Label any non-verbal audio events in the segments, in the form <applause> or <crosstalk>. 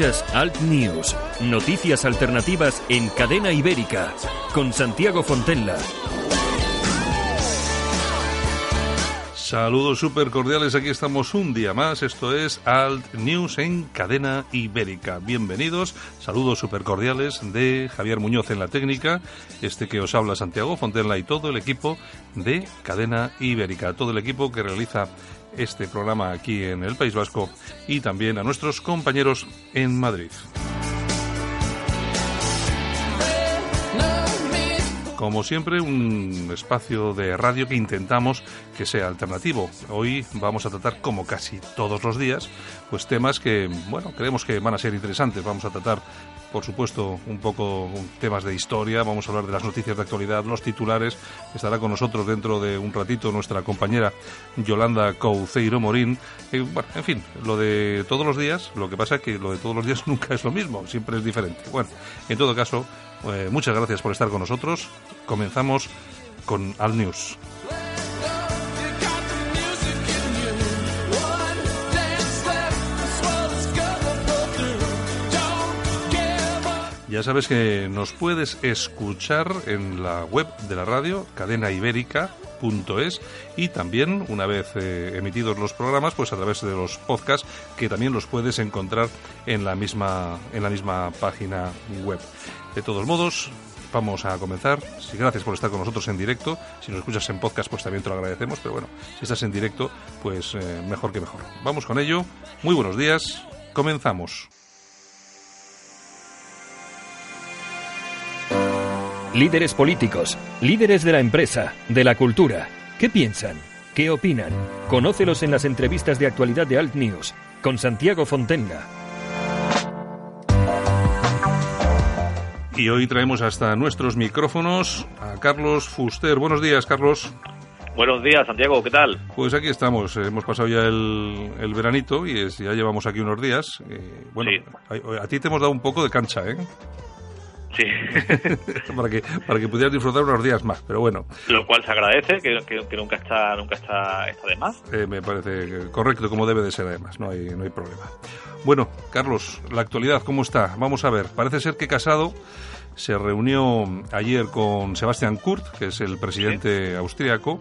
Alt News, noticias alternativas en cadena ibérica, con Santiago Fontella. Saludos súper cordiales, aquí estamos un día más, esto es Alt News en cadena ibérica. Bienvenidos, saludos súper cordiales de Javier Muñoz en la técnica, este que os habla Santiago Fontella y todo el equipo de cadena ibérica, todo el equipo que realiza este programa aquí en el País Vasco y también a nuestros compañeros en Madrid. Como siempre, un espacio de radio que intentamos que sea alternativo. Hoy vamos a tratar, como casi todos los días, pues temas que, bueno, creemos que van a ser interesantes. Vamos a tratar por supuesto, un poco temas de historia, vamos a hablar de las noticias de actualidad, los titulares. Estará con nosotros dentro de un ratito nuestra compañera Yolanda Couceiro Morín. bueno, en fin, lo de todos los días, lo que pasa es que lo de todos los días <laughs> nunca es lo mismo, siempre es diferente. Bueno, en todo caso, eh, muchas gracias por estar con nosotros. Comenzamos con Al News. Ya sabes que nos puedes escuchar en la web de la radio, cadenaibérica.es y también una vez eh, emitidos los programas pues a través de los podcasts que también los puedes encontrar en la misma en la misma página web. De todos modos, vamos a comenzar. Gracias por estar con nosotros en directo. Si nos escuchas en podcast, pues también te lo agradecemos. Pero bueno, si estás en directo, pues eh, mejor que mejor. Vamos con ello. Muy buenos días. Comenzamos. Líderes políticos, líderes de la empresa, de la cultura. ¿Qué piensan? ¿Qué opinan? Conócelos en las entrevistas de actualidad de Alt News con Santiago Fontenga. Y hoy traemos hasta nuestros micrófonos a Carlos Fuster. Buenos días, Carlos. Buenos días, Santiago, ¿qué tal? Pues aquí estamos, hemos pasado ya el, veranito y ya llevamos aquí unos días. Eh, bueno, a, a, ti te hemos dado un poco de cancha, ¿eh? Sí. <laughs> para, que, para que pudieras disfrutar unos días más, pero bueno. Lo cual se agradece, que, que, nunca está nunca está, está de más. Eh, me parece correcto, como debe de ser además, no hay, no hay problema. Bueno, Carlos, la actualidad, ¿cómo está? Vamos a ver, parece ser que Casado se reunió ayer con Sebastian Kurz, que es el presidente austriaco,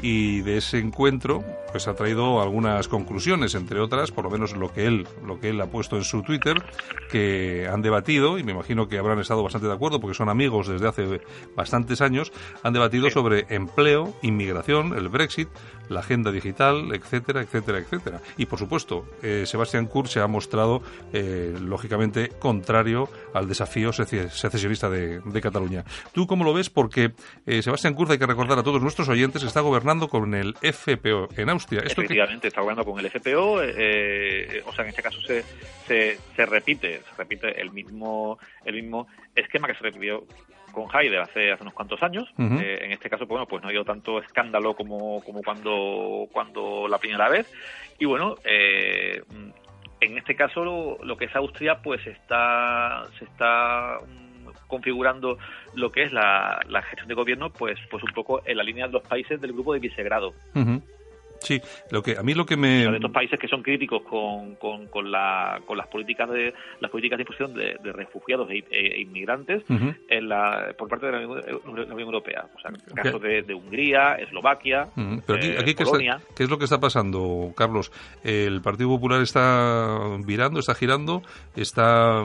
y de ese encuentro pues ha traído algunas conclusiones entre otras por lo menos lo que él lo que él ha puesto en su Twitter que han debatido y me imagino que habrán estado bastante de acuerdo porque son amigos desde hace bastantes años han debatido sobre empleo inmigración el Brexit la agenda digital etcétera etcétera etcétera. Y por supuesto eh, Sebastián Kurz se ha mostrado eh, lógicamente contrario al desafío secesionista de, Cataluña. Tú cómo lo ves porque eh, Sebastián Kurz hay que recordar a todos nuestros oyentes está gobernando con el FPO en Austria. Efectivamente, está gobernando con el FPO, eh, eh, o sea, en este caso se, se, repite, se repite el mismo, el mismo esquema que se repitió con Haider hace, hace unos cuantos años. Eh, en este caso, pues, bueno, pues no ha habido tanto escándalo como, como cuando, cuando la primera vez. Y bueno, en este caso lo, lo, que es Austria, pues está, se está configurando lo que es la, gestión de gobierno, pues, pues un poco en la línea de los países del grupo de Visegrado. Sí, lo que a mí lo que me de estos países que son críticos con, con, con, la, con las políticas de las políticas de imposición de, refugiados e, e inmigrantes en la, por parte de la Unión, Europea, o sea, en caso de, de, Hungría, Eslovaquia, Pero aquí, aquí ¿qué, ¿qué, es lo que está pasando, Carlos? El Partido Popular está virando, está girando, está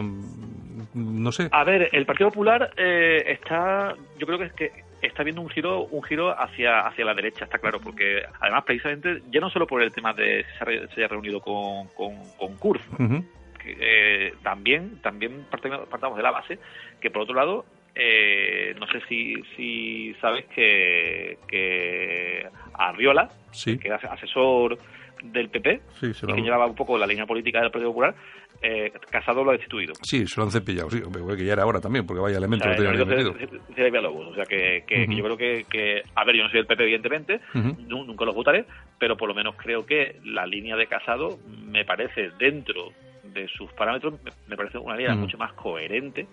no sé. A ver, el Partido Popular eh, está, yo creo que es que está viendo un giro un giro hacia hacia la derecha, está claro, porque además precisamente ya no solo por el tema de se, se haya reunido con, con, con Kurz, que, eh, también también partamos de la base que por otro lado eh, no sé si, si sabes que, que Arriola, que es asesor del PP, y que llevaba un poco la línea política del Partido Popular, eh, Casado lo ha destituido. Sí, se lo han cepillado, sí, que ya era ahora también, porque vaya elemento o sea, que tenía O sea, que, que, yo creo que, que, a ver, yo no soy del PP, evidentemente, nunca los votaré, pero por lo menos creo que la línea de Casado me parece, dentro de sus parámetros, me parece una línea mucho más coherente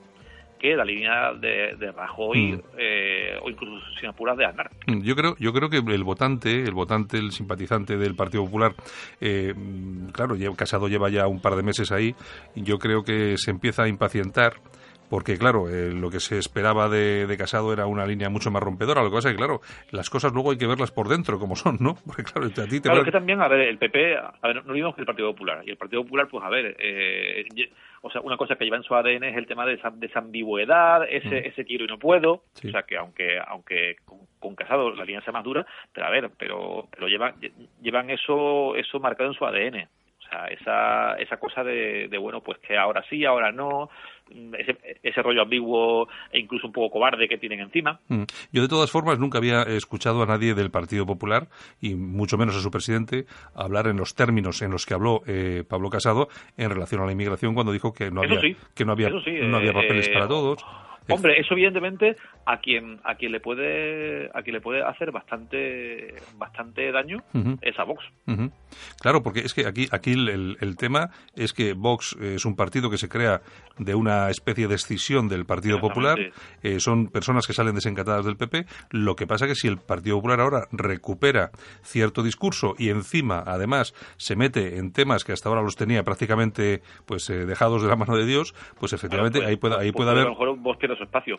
que la línea de, de Rajoy mm. eh, o incluso sin apuras de Aznar. Mm, yo creo, yo creo que el votante, el votante, el simpatizante del Partido Popular, eh, claro, Casado lleva ya un par de meses ahí, y yo creo que se empieza a impacientar porque claro, eh, lo que se esperaba de, Casado era una línea mucho más rompedora. Lo que pasa es que, claro, las cosas luego hay que verlas por dentro, como son, ¿no? <laughs> Porque claro, a ti te Claro, que también, a ver, el PP, a ver, no vimos que el Partido Popular. Y el Partido Popular, pues a ver, eh, o sea, una cosa que lleva en su ADN es el tema de esa, de esa ambigüedad, ese, mm. ese quiero y no puedo. O sea, que aunque aunque con, Casado la línea sea más dura, pero a ver, pero, pero llevan, llevan eso, eso marcado en su ADN esa, esa cosa de, bueno, pues que ahora sí, ahora no, ese, ese rollo ambiguo e incluso un poco cobarde que tienen encima. Mm. Yo, de todas formas, nunca había escuchado a nadie del Partido Popular, y mucho menos a su presidente, hablar en los términos en los que habló eh, Pablo Casado en relación a la inmigración cuando dijo que no había, que no había, no había papeles para eh, todos. Hombre, eso evidentemente a quien a quien le puede a quien le puede hacer bastante bastante daño es a Vox. Claro, porque es que aquí aquí el, el, tema es que Vox es un partido que se crea de una especie de escisión del Partido Popular. Eh, son personas que salen desencantadas del PP. Lo que pasa que si el Partido Popular ahora recupera cierto discurso y encima además se mete en temas que hasta ahora los tenía prácticamente pues eh, dejados de la mano de Dios, pues efectivamente pues, ahí puede ahí pues, puede haber su espacio.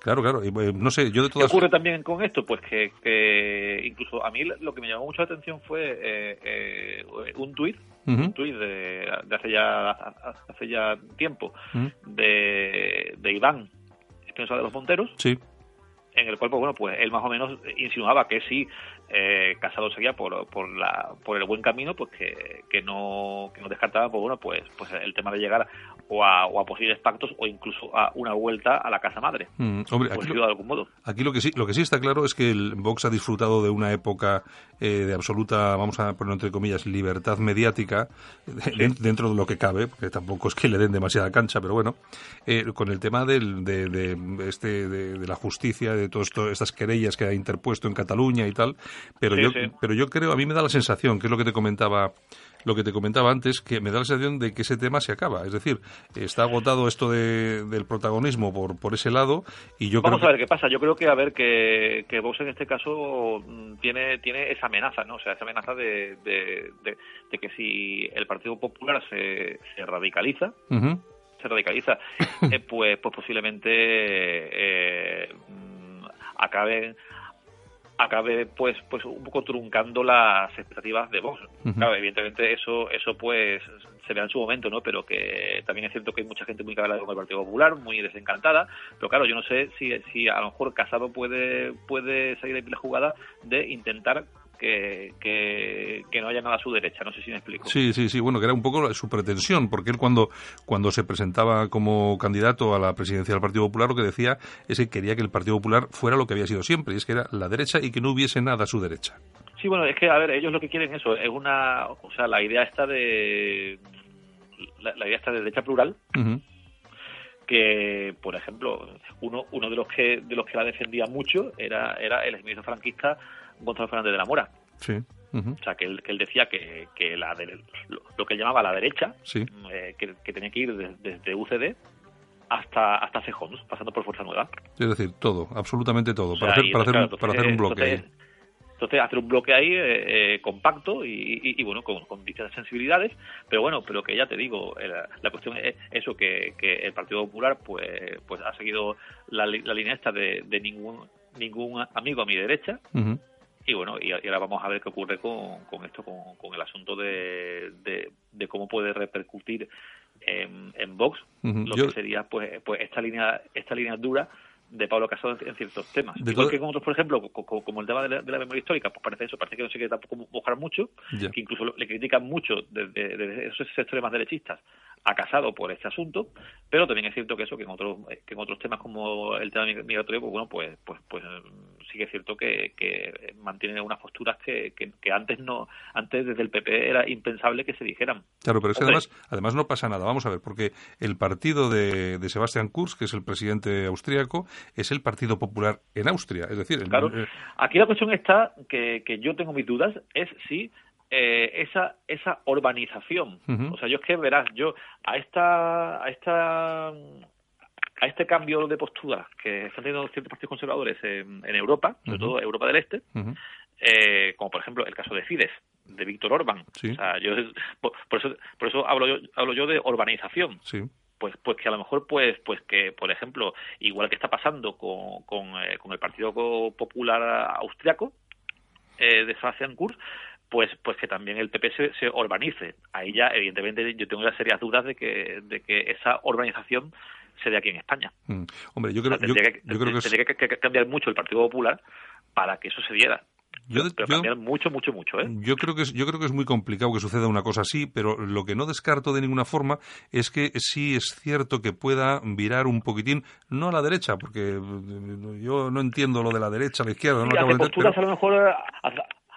Claro, claro. Eh, no sé, yo de todas... ¿Qué ocurre también con esto? Pues que, incluso a mí lo que me llamó mucho la atención fue eh, eh, un tuit, un tuit de, hace ya hace ya tiempo, de, de Iván Espinosa de los Monteros. Sí en el cual, pues, bueno, pues él más o menos insinuaba que si eh, Casado seguía por, por, la, por el buen camino, pues que, que, no, que no descartaba, pues bueno, pues, pues el tema de llegar o a, o a posibles pactos o incluso a una vuelta a la casa madre. Mm, hombre, aquí, de algún modo. Aquí lo que sí, lo que sí está claro es que el Vox ha disfrutado de una época eh, de absoluta, vamos a ponerlo entre comillas, libertad mediática dentro de lo que cabe, porque tampoco es que le den demasiada cancha, pero bueno, eh, con el tema del, de, de, este, de, la justicia, de todas estas querellas que ha interpuesto en Cataluña y tal, pero yo, pero yo creo, a mí me da la sensación, que es lo que te comentaba lo que te comentaba antes, que me da la sensación de que ese tema se acaba. Es decir, está agotado esto de, del protagonismo por, por ese lado y yo Vamos a ver qué pasa. Yo creo que a ver que, que Vox en este caso mm, tiene, tiene esa amenaza, ¿no? O sea, esa amenaza de, de, de, que si el Partido Popular se, se radicaliza, se radicaliza, <laughs> eh, pues, pues posiblemente eh, mm, acaben acabe pues pues un poco truncando las expectativas de Vox. Claro, evidentemente eso eso pues se ve en su momento, ¿no? Pero que también es cierto que hay mucha gente muy cabreada con el Partido Popular, muy desencantada, pero claro, yo no sé si, si a lo mejor Casado puede puede salir de la jugada de intentar que, que, no haya nada a su derecha. No sé si me explico. Sí, sí, sí. Bueno, que era un poco su pretensión, porque él cuando, cuando se presentaba como candidato a la presidencia del Partido Popular, lo que decía es que quería que el Partido Popular fuera lo que había sido siempre, y es que era la derecha y que no hubiese nada a su derecha. Sí, bueno, es que, a ver, ellos lo que quieren eso, es una, o sea, la idea está de, la, idea está de derecha plural, que, por ejemplo, uno, uno de los que, de los que la defendía mucho era, era el exministro franquista Gonzalo Fernández de la Mora. Sí. O sea, que él, que él decía que, que la lo, que él llamaba la derecha, eh, que, tenía que ir desde, UCD hasta hasta Cejons, pasando por Fuerza Nueva. Es decir, todo, absolutamente todo, para, hacer, para, hacer, para hacer un bloque ahí. Entonces, hacer un bloque ahí eh, eh, compacto y, bueno, con, con, distintas sensibilidades, pero bueno, pero que ya te digo, la, cuestión es eso, que, que, el Partido Popular pues pues ha seguido la, la línea esta de, de ningún ningún amigo a mi derecha. Y bueno, y, ahora vamos a ver qué ocurre con, con esto, con, con, el asunto de, de, cómo puede repercutir en, en Vox. Lo que sería pues, pues esta línea esta línea dura de Pablo Casado en, ciertos temas. Igual que con otros, por ejemplo, como el tema de la, memoria histórica, pues parece eso, parece que no se quiere tampoco buscar mucho, que incluso le critican mucho desde, desde esos sectores más derechistas ha casado por este asunto, pero también es cierto que eso, que en otros, que en otros temas como el tema migratorio, pues bueno, pues, pues, pues sí que es cierto que, que mantienen unas posturas que, que, antes no, antes desde el PP era impensable que se dijeran. Claro, pero es que además, además no pasa nada. Vamos a ver, porque el partido de, de Sebastián Kurz, que es el presidente austríaco, es el Partido Popular en Austria. Es decir, claro, aquí la cuestión está que, que yo tengo mis dudas, es si eh, esa esa urbanización. O sea, yo es que verás, yo a esta a esta a este cambio de postura que están teniendo ciertos partidos conservadores en, Europa, sobre todo Europa del Este, eh, como por ejemplo el caso de Fidesz, de Víctor Orbán. O sea, yo, por, eso, por eso hablo yo, hablo yo de urbanización. Sí pues pues que a lo mejor pues pues que por ejemplo igual que está pasando con, con, eh, el Partido Popular Austriaco eh, de Sebastian Kurz pues pues que también el PP se, se, urbanice ahí ya evidentemente yo tengo ya serias dudas de que de que esa urbanización se dé aquí en España. Mm. hombre yo creo, yo, que, creo que, tendría que cambiar mucho el Partido Popular para que eso se diera yo, mucho, mucho, mucho. ¿eh? Yo creo que es, yo creo que es muy complicado que suceda una cosa así, pero lo que no descarto de ninguna forma es que sí es cierto que pueda virar un poquitín, no a la derecha, porque yo no entiendo lo de la derecha, la izquierda. no hace posturas a lo mejor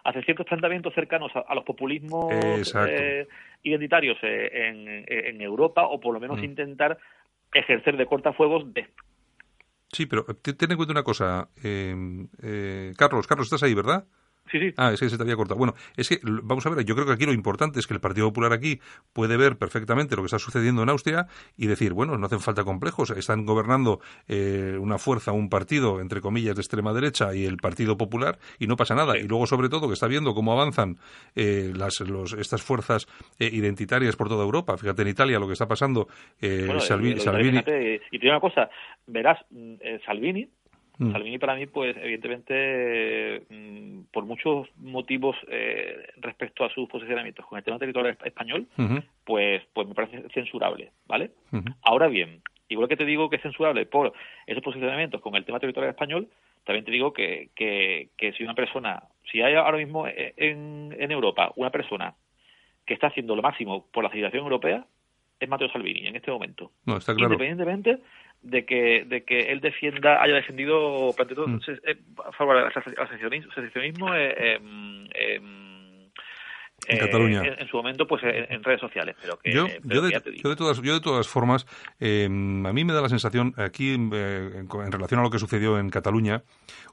hace, ciertos planteamientos cercanos a, los populismos eh, identitarios eh, en, Europa, o por lo menos mm. intentar ejercer de cortafuegos de Sí, pero ten en cuenta una cosa, Carlos, Carlos, estás ahí, ¿verdad? Sí, sí. Ah, es que se te había cortado. Bueno, es que, vamos a ver, yo creo que aquí lo importante es que el Partido Popular aquí puede ver perfectamente lo que está sucediendo en Austria y decir, bueno, no hacen falta complejos, están gobernando eh, una fuerza, un partido, entre comillas, de extrema derecha y el Partido Popular y no pasa nada. Y luego, sobre todo, que está viendo cómo avanzan eh, las, los, estas fuerzas eh, identitarias por toda Europa. Fíjate en Italia lo que está pasando. Salvini. y te digo una cosa, verás, mm, Salvini Mm. Salvini para mí, pues evidentemente, mm, por muchos motivos eh, respecto a sus posicionamientos con el tema territorial español, pues, pues me parece censurable, ¿vale? Ahora bien, igual que te digo que es censurable por esos posicionamientos con el tema territorial español, también te digo que, que, que si una persona, si hay ahora mismo en, en Europa una persona que está haciendo lo máximo por la legislación europea, es Matteo Salvini en este momento. No, está claro. Independientemente de que, de que él defienda, haya defendido mm. Eh, a favor del asociacionismo, eh, em, em, en Cataluña. Eh, en, su momento, pues en, redes sociales. Pero que, yo, yo, de, todas, yo de todas formas, eh, a mí me da la sensación, aquí eh, en, relación a lo que sucedió en Cataluña,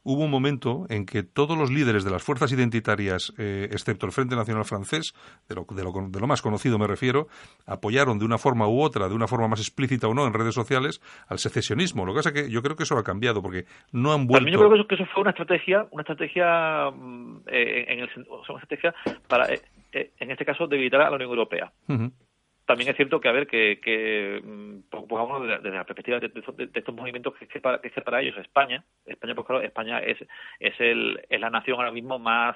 hubo un momento en que todos los líderes de las fuerzas identitarias, excepto el Frente Nacional Francés, de lo, de, lo, de lo más conocido me refiero, apoyaron de una forma u otra, de una forma más explícita o no, en redes sociales, al secesionismo. Lo que pasa es que yo creo que eso ha cambiado, porque no han vuelto... También yo creo que eso, fue una estrategia, una estrategia, mm, en el, una estrategia para eh, en este caso, debilitar a la Unión Europea. También es cierto que, a ver, que, que mm, pongamos desde, la perspectiva de, estos movimientos que es, para, que para ellos España, España, pues claro, España es, es, el, es la nación ahora mismo más,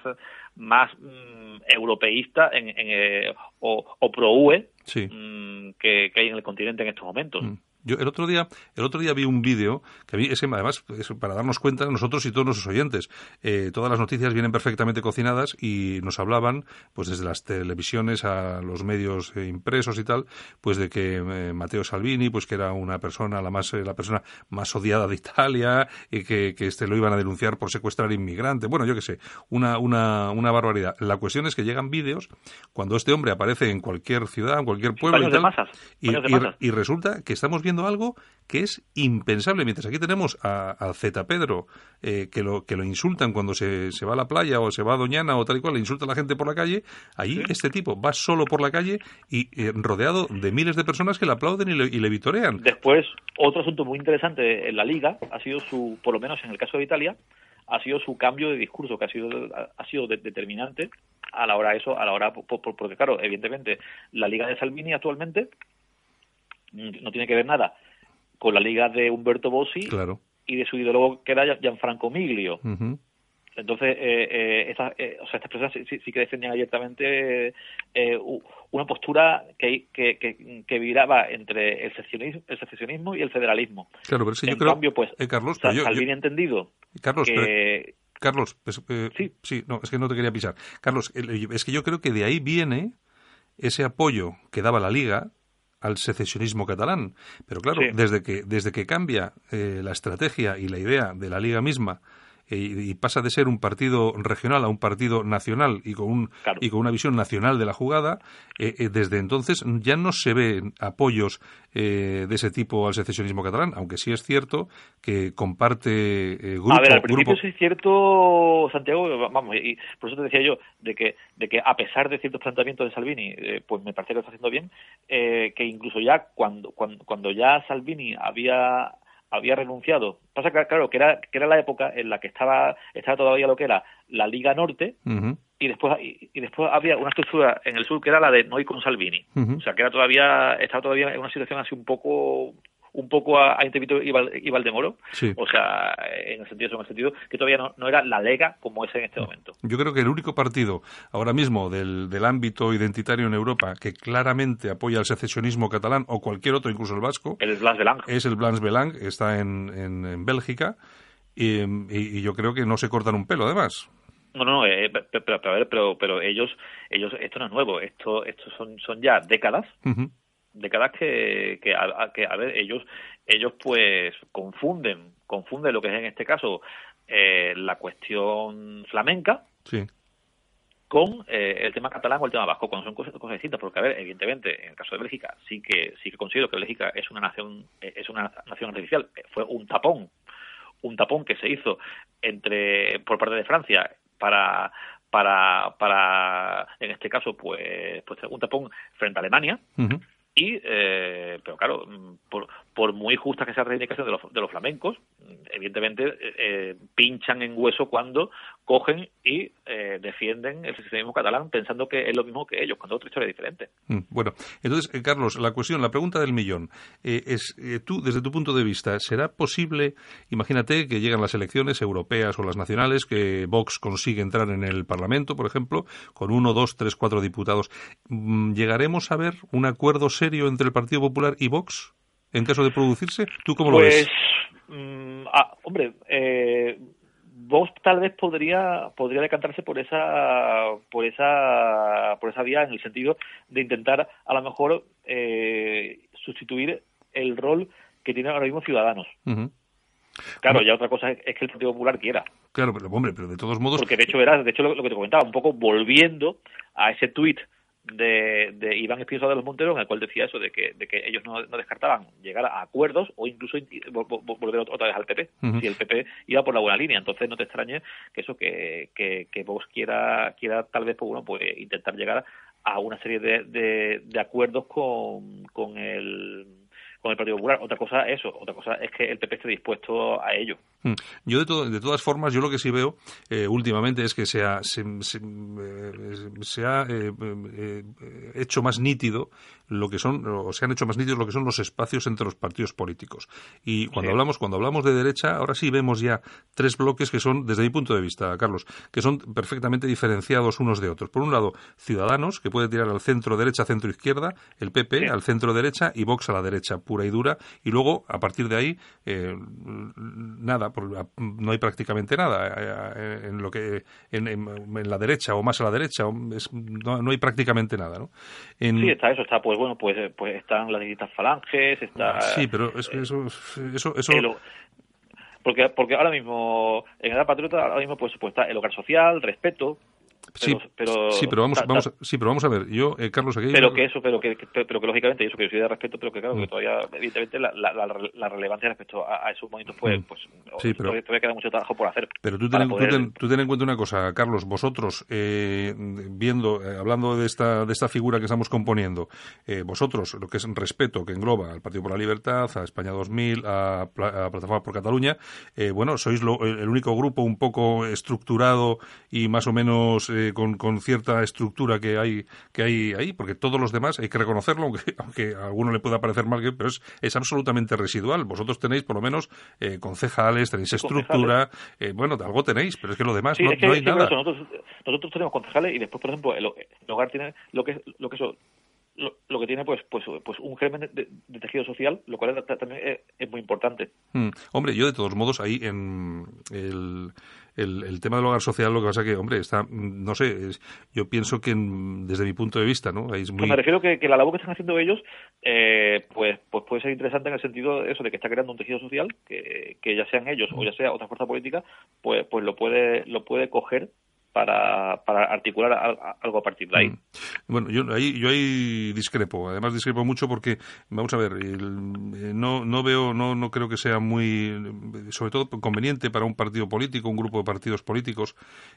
más mm, europeísta en, eh, o, pro-UE mm, que, hay en el continente en estos momentos. Yo el otro día, el otro día vi un vídeo que vi, es que además es para darnos cuenta nosotros y todos nuestros oyentes. Eh, todas las noticias vienen perfectamente cocinadas y nos hablaban, pues desde las televisiones a los medios eh, impresos y tal, pues de que eh, Matteo Salvini, pues que era una persona la más la persona más odiada de Italia y que, que este lo iban a denunciar por secuestrar inmigrante. Bueno, yo qué sé, una una una barbaridad. La cuestión es que llegan vídeos cuando este hombre aparece en cualquier ciudad, en cualquier pueblo y tal, y resulta que estamos viendo algo que es impensable. Mientras aquí tenemos a, Z Pedro, eh, que, lo, que lo insultan cuando se, se, va a la playa o se va a Doñana o tal y cual, le insulta a la gente por la calle, ahí este tipo va solo por la calle y eh, rodeado de miles de personas que le aplauden y le, y le vitorean. Después, otro asunto muy interesante en la Liga ha sido su, por lo menos en el caso de Italia, ha sido su cambio de discurso, que ha sido, ha sido determinante a la hora de eso, a la hora, porque claro, evidentemente, la Liga de Salvini actualmente no tiene que ver nada con la liga de Humberto Bossi y de su ideólogo que era Gianfranco Miglio. Entonces, eh, eh, esta, eh, o sea, estas personas sí, que defendían abiertamente eh, una postura que, que, que, viraba entre el secesionismo, el secesionismo y el federalismo. Claro, pero en yo cambio, pues, Carlos, entendido Carlos, Carlos, pues, sí. sí, no, es que no te quería pisar. Carlos, es que yo creo que de ahí viene ese apoyo que daba la Liga al secesionismo catalán. Pero claro, desde, que, desde que cambia eh, la estrategia y la idea de la Liga misma y pasa de ser un partido regional a un partido nacional y con, un, y con una visión nacional de la jugada, eh, eh, desde entonces ya no se ven apoyos de ese tipo al secesionismo catalán, aunque sí es cierto que comparte grupo... A ver, al principio sí es cierto, Santiago, vamos, y por eso te decía yo, de que, de que a pesar de ciertos planteamientos de Salvini, pues me parece que lo está haciendo bien, que incluso ya cuando, cuando, cuando ya Salvini había había renunciado. Pasa que, claro, que era, que era la época en la que estaba, estaba todavía lo que era la Liga Norte, y después y, después había una estructura en el sur que era la de Noi con Salvini. O sea, que era todavía, estaba todavía en una situación así un poco un poco a, a y, Valdemoro, o sea, en el sentido, en el sentido que todavía no, era la Lega como es en este momento. Yo creo que el único partido ahora mismo del, del ámbito identitario en Europa que claramente apoya el secesionismo catalán o cualquier otro, incluso el vasco, el Blanc Belang. es el Blanc Belang, está en, en, Bélgica, y, yo creo que no se cortan un pelo, además. No, no, eh, pero, pero, pero, ellos, ellos, esto no es nuevo, esto, esto son, son ya décadas décadas que, que, a, que, a ver, ellos, ellos pues confunden, confunden lo que es en este caso eh, la cuestión flamenca con eh, el tema catalán o el tema vasco, cuando son cosas, cosas, distintas, porque a ver, evidentemente, en el caso de Bélgica, sí que, sí que considero que Bélgica es una nación, es una nación artificial, fue un tapón, un tapón que se hizo entre, por parte de Francia para para, para en este caso, pues, pues un tapón frente a Alemania, y, eh, pero claro, por, por muy justa que sea la reivindicación de los, de los flamencos, evidentemente eh, eh, pinchan en hueso cuando cogen y eh, defienden el socialismo catalán pensando que es lo mismo que ellos, cuando otra historia diferente. Mm, bueno, entonces, Carlos, la cuestión, la pregunta del millón, es, tú, desde tu punto de vista, ¿será posible, imagínate que llegan las elecciones europeas o las nacionales, que Vox consigue entrar en el Parlamento, por ejemplo, con uno, dos, tres, cuatro diputados, mm, ¿llegaremos a ver un acuerdo serio entre el Partido Popular y Vox? en caso de producirse? ¿Tú cómo lo ves? Pues, mm, ah, hombre, eh, Vox tal vez podría podría decantarse por esa por esa por esa vía en el sentido de intentar a lo mejor eh, sustituir el rol que tiene ahora mismo Ciudadanos. Claro, ya otra cosa es, que el Partido Popular quiera. Claro, pero hombre, pero de todos modos. Porque de hecho era, de hecho lo, lo que te comentaba, un poco volviendo a ese tuit de, de Iván Espinosa de los Monteros, en el cual decía eso, de que, de que ellos no, no descartaban llegar a acuerdos o incluso volver otra vez al PP, si el PP iba por la buena línea. Entonces no te extrañe que eso, que, que, que Vox quiera, quiera tal vez, pues, bueno, pues intentar llegar a una serie de, de, de acuerdos con, con el con el Partido Popular. Otra cosa es eso, otra cosa es que el PP esté dispuesto a ello. Mm. Yo de, de todas formas, yo lo que sí veo eh, últimamente es que se ha, se, eh, ha eh, hecho más nítido lo que son, o se han hecho más nítidos lo que son los espacios entre los partidos políticos. Y cuando hablamos, cuando hablamos de derecha, ahora sí vemos ya tres bloques que son, desde mi punto de vista, Carlos, que son perfectamente diferenciados unos de otros. Por un lado, Ciudadanos, que puede tirar al centro derecha, centro izquierda, el PP al centro derecha y Vox a la derecha pura y dura. Y luego, a partir de ahí, eh, nada, no hay prácticamente nada eh, en lo que en, la derecha o más a la derecha, no, hay prácticamente nada, ¿no? sí, está eso, está pues bueno, pues, pues están las distintas falanges, está... Sí, pero es que eso... eso, eso... porque, porque ahora mismo, en Edad Patriota, ahora mismo pues, pues está el hogar social, respeto, sí, pero, sí, pero vamos, vamos, sí, pero vamos a ver. Yo, eh, Carlos, aquí. Pero que eso, pero que, pero que lógicamente, eso que yo soy de respeto, pero que claro, que mm. todavía, evidentemente, la, la, la, relevancia respecto a, esos momentos, pues, mm. pues sí, pero, todavía, queda mucho trabajo por hacer. Pero tú ten, tú, ten, en cuenta una cosa, Carlos, vosotros, eh, viendo, eh, hablando de esta, de esta figura que estamos componiendo, eh, vosotros, lo que es respeto, que engloba al Partido por la Libertad, a España 2000, a, Plataforma por Cataluña, eh, bueno, sois lo, el único grupo un poco estructurado y más o menos eh, con, con, cierta estructura que hay, que hay ahí, porque todos los demás hay que reconocerlo, aunque, <laughs> aunque a alguno le pueda parecer mal, pero es, es absolutamente residual. Vosotros tenéis por lo menos eh, concejales, tenéis estructura, eh, bueno, algo tenéis, pero es que lo demás no, hay nada. nosotros, nosotros tenemos concejales y después, por ejemplo, el, hogar tiene lo que, lo que eso lo, que tiene pues pues pues un germen de, tejido social lo cual también es, muy importante mm. hombre yo de todos modos ahí en el el, tema del hogar social, lo que pasa que, hombre, está, no sé, yo pienso que desde mi punto de vista, ¿no? es muy... me refiero que, que la labor que están haciendo ellos, eh, pues, pues puede ser interesante en el sentido de eso, de que está creando un tejido social, que, que ya sean ellos o ya sea otra fuerza política, pues, pues lo puede, lo puede coger para, para articular algo a partir de ahí. Mm. Bueno, yo ahí, yo ahí discrepo. Además discrepo mucho porque, vamos a ver, eh, no, no veo, no, no creo que sea muy, sobre todo conveniente para un partido político, un grupo de partidos políticos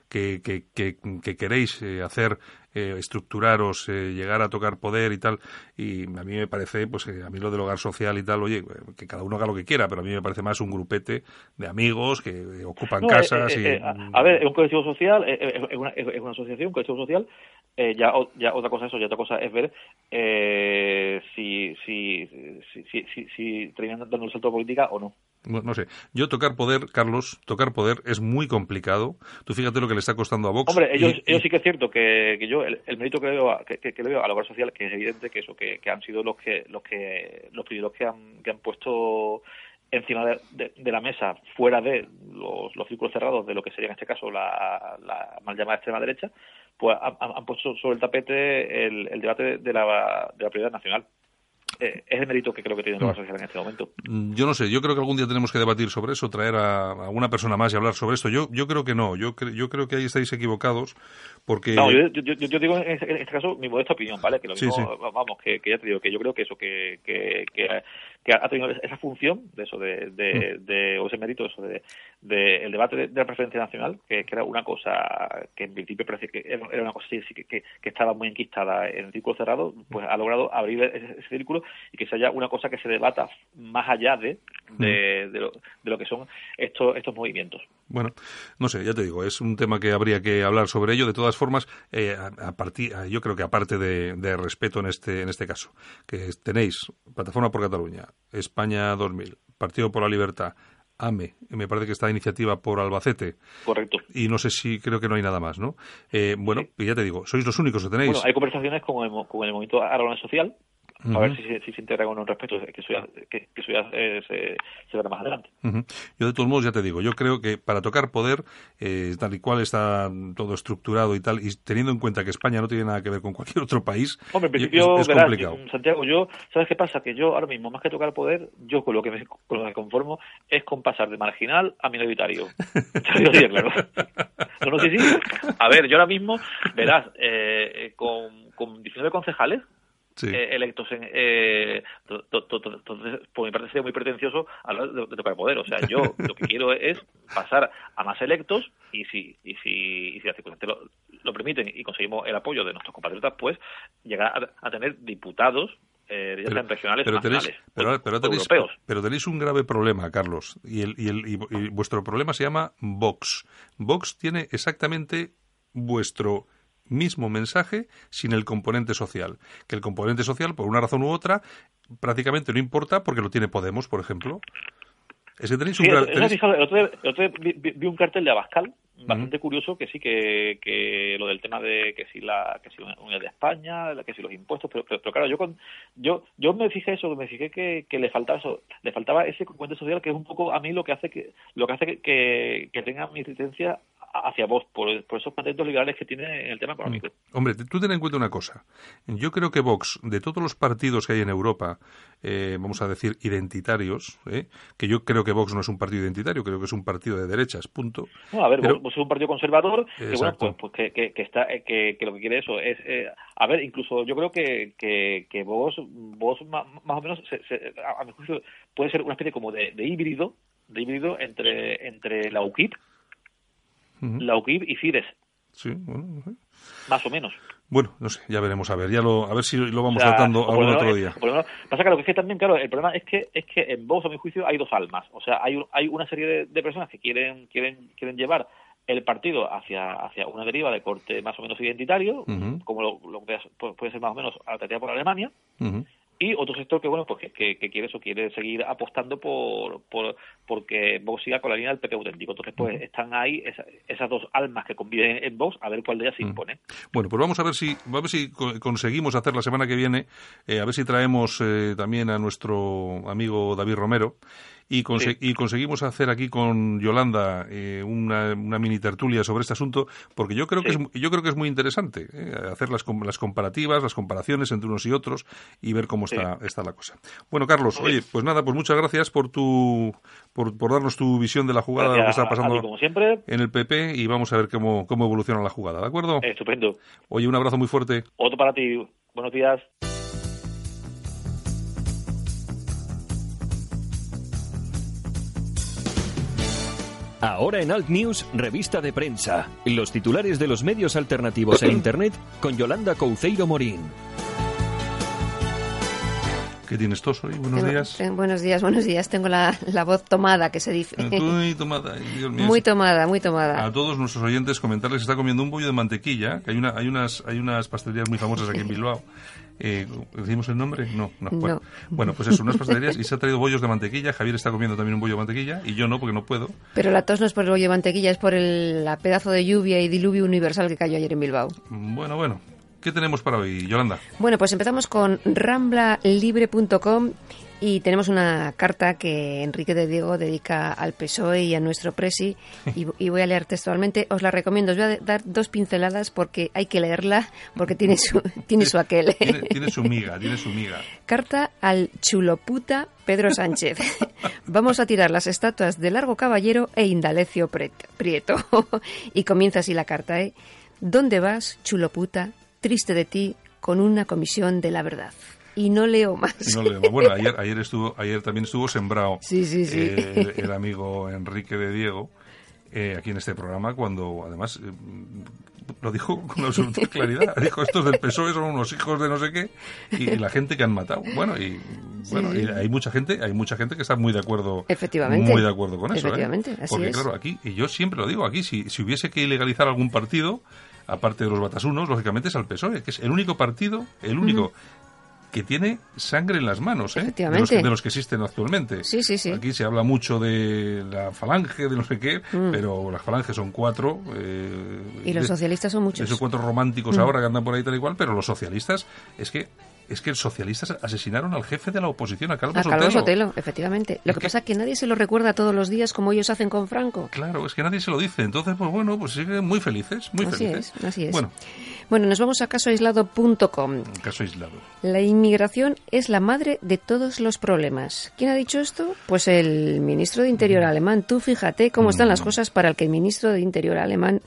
que, que, que, queréis eh, hacer eh, estructuraros, eh, llegar a tocar poder y tal. Y a mí me parece, pues a mí lo del hogar social y tal, oye, que cada uno haga lo que quiera, pero a mí me parece más un grupete de amigos que ocupan casas. y... a, ver, es un colectivo social, es una, es una asociación, un colectivo social. ya, ya otra cosa es eso, ya otra cosa es ver si, si, si, si, si, si terminan dando el salto de política o no no sé. Yo tocar poder, Carlos, tocar poder es muy complicado. Tú fíjate lo que le está costando a Vox. Hombre, ellos, ellos sí que es cierto que, yo, el, mérito que le veo, a, que, que le veo a la obra social, que es evidente que eso, que, han sido los que, los que, los primeros que han, que han puesto encima de, la mesa, fuera de los, los, círculos cerrados de lo que sería en este caso la, la mal llamada extrema derecha, pues han, puesto sobre el tapete el, el debate de la, de la prioridad nacional. Eh, es el mérito que creo que tiene la social en este momento. Mm, yo no sé, yo creo que algún día tenemos que debatir sobre eso, traer a alguna persona más y hablar sobre esto. Yo, yo creo que no, yo, yo creo que ahí estáis equivocados porque... No, yo, yo, digo en este, caso mi modesta opinión, ¿vale? Que lo mismo, vamos, que, ya te digo, que yo creo que eso, que, que, que, ha tenido esa función de eso, de, de, mm. de o ese mérito, eso, de, de el debate de, la preferencia nacional, que, era una cosa que en principio parece que era una cosa que, que, estaba muy enquistada en el círculo cerrado, pues ha logrado abrir ese círculo y que se haya una cosa que se debata más allá de, de, lo, de lo, que son estos, estos movimientos. Bueno, no sé, ya te digo, es un tema que habría que hablar sobre ello. De todas formas, eh, a, partir, yo creo que aparte de, de, respeto en este, en este caso, que tenéis Plataforma por Cataluña, España 2000, Partido por la Libertad, AME, me parece que está iniciativa por Albacete. Correcto. Y no sé si, creo que no hay nada más, ¿no? Eh, bueno, ya te digo, sois los únicos que tenéis. Bueno, hay conversaciones con el, con el movimiento Aragón Social, a ver si, si, se integra con un respeto, que eso ya, que, eso ya eh, se, se, verá más adelante. Yo de todos modos ya te digo, yo creo que para tocar poder, eh, tal y cual está todo estructurado y tal, y teniendo en cuenta que España no tiene nada que ver con cualquier otro país, Hombre, en principio, es, complicado. Santiago, yo, ¿sabes qué pasa? Que yo ahora mismo, más que tocar poder, yo con lo que me, con lo que conformo es con pasar de marginal a minoritario. <laughs> claro. No, no, sí, sí. A ver, yo ahora mismo, verás, eh, eh con, con 19 concejales, eh, electos en, eh, entonces por mi parte sería muy pretencioso hablar de, tocar poder o sea yo <laughs> lo que quiero es pasar a más electos y si y si, y si las circunstancias lo, permiten y conseguimos el apoyo de nuestros compatriotas pues llegar a, tener diputados eh, ya sean regionales pero tenéis, pero, pero, tenéis, europeos. pero tenéis un grave problema, Carlos, y, el, y, el, y vuestro problema se llama Vox. Vox tiene exactamente vuestro mismo mensaje sin el componente social. Que el componente social, por una razón u otra, prácticamente no importa porque lo tiene Podemos, por ejemplo. Tenéis un el otro, vi, un cartel de Abascal bastante curioso que sí que, que lo del tema de que si la que si Unidad de España que si los impuestos pero, pero, claro yo con yo yo me fijé eso me fijé que, que le faltaba eso le faltaba ese componente social que es un poco a mí lo que hace que lo que hace que, que, que tenga mi resistencia hacia vos por, esos patentos liberales que tiene en el tema económico. Mm. Hombre, tú ten en cuenta una cosa. Yo creo que Vox, de todos los partidos que hay en Europa, eh, vamos a decir identitarios, eh, que yo creo que Vox no es un partido identitario, creo que es un partido de derechas, punto. No, a ver, Vox es un partido conservador que, bueno, pues, pues que, que, está, eh, que, lo que quiere eso es, a ver, incluso yo creo que, que, que Vox, más, o menos, a, mi juicio, puede ser una especie como de, de híbrido, de híbrido entre, entre la UKIP, la UKIP y Fides. Sí, bueno, Más o menos. Bueno, no sé, ya veremos a ver, ya lo, a ver si lo vamos tratando algún otro día. pasa que lo que es que también, claro, el problema es que es que en Vox, a mi juicio, hay dos almas. O sea, hay, hay una serie de, personas que quieren quieren quieren llevar el partido hacia hacia una deriva de corte más o menos identitario, como lo, lo, puede ser más o menos alternativa por Alemania, y otro sector que bueno pues que, que, quiere eso quiere seguir apostando por, por porque Vox siga con la línea del PP auténtico. Entonces pues están ahí esas dos almas que conviven en Vox a ver cuál de ellas se impone. Bueno pues vamos a ver si a ver si conseguimos hacer la semana que viene eh, a ver si traemos eh, también a nuestro amigo David Romero y, y, conseguimos hacer aquí con Yolanda eh, una, una, mini tertulia sobre este asunto porque yo creo que es yo creo que es muy interesante eh, hacer las, las comparativas las comparaciones entre unos y otros y ver cómo está, está la cosa. Bueno Carlos oye pues nada pues muchas gracias por tu por, por darnos tu visión de la jugada lo que está pasando como siempre. en el PP y vamos a ver cómo, cómo evoluciona la jugada ¿de acuerdo? estupendo. Oye un abrazo muy fuerte. Otro para ti. Buenos días Ahora en Alt News, revista de prensa. Los titulares de los medios alternativos en Internet con Yolanda Couceiro Morín. ¿Qué tienes tos hoy? Buenos días. buenos días, buenos días. Tengo la, voz tomada, que se dice. Muy tomada, Dios mío. Muy tomada, muy tomada. A todos nuestros oyentes comentarles que está comiendo un bollo de mantequilla, que hay, una, hay, unas, hay unas pastelerías muy famosas aquí en Bilbao. <laughs> Eh, ¿Decimos el nombre? No, no. Bueno, bueno, pues eso, unas pastelerías <laughs> y se ha traído bollos de mantequilla. Javier está comiendo también un bollo de mantequilla y yo no, porque no puedo. Pero la tos no es por el bollo de mantequilla, es por el pedazo de lluvia y diluvio universal que cayó ayer en Bilbao. Bueno, bueno, ¿Qué tenemos para hoy, Yolanda? Bueno, pues empezamos con ramblalibre.com y tenemos una carta que Enrique de Diego dedica al PSOE y a nuestro presi y, voy a leer textualmente. Os la recomiendo. Os voy a dar dos pinceladas porque hay que leerla porque tiene su, <laughs> tiene su aquel. Tiene, su miga, tiene su miga. Carta al chuloputa Pedro Sánchez. <laughs> Vamos a tirar las estatuas de Largo Caballero e Indalecio Prieto. <laughs> y comienza así la carta, ¿eh? ¿Dónde vas, chuloputa? triste de ti con una comisión de la verdad. Y no leo más. No leo más. Bueno, ayer, ayer, estuvo, ayer también estuvo sembrado eh, el, <laughs> amigo Enrique de Diego eh, aquí en este programa cuando además eh, lo dijo con absoluta <laughs> claridad. Dijo, estos del PSOE son unos hijos de no sé qué y, la gente que han matado. Bueno, y bueno, hay mucha gente, hay mucha gente que está muy de acuerdo, efectivamente, muy de acuerdo con eso. Efectivamente, así Porque claro, aquí y yo siempre lo digo, aquí si, si hubiese que ilegalizar algún partido, aparte de los batasunos, lógicamente es al PSOE, que es el único partido, el único que tiene sangre en las manos, ¿eh? De los, que, existen actualmente. Sí, sí, sí. Aquí se habla mucho de la falange, de no sé qué, mm. pero las falanges son cuatro. Eh, y los socialistas son muchos. Esos cuatro románticos mm. ahora que andan por ahí tal y cual, pero los socialistas es que es que los socialistas asesinaron al jefe de la oposición, a Calvo, a Calvo Sotelo. efectivamente. Lo que, pasa es que nadie se lo recuerda todos los días como ellos hacen con Franco. Claro, es que nadie se lo dice. Entonces, pues bueno, pues siguen muy felices, muy así felices. Es, así es. Bueno. Bueno, nos vamos a casoaislado.com. Caso aislado. La inmigración es la madre de todos los problemas. ¿Quién ha dicho esto? Pues el ministro de Interior mm. alemán. Tú fíjate cómo están las mm. cosas para el que el ministro de Interior alemán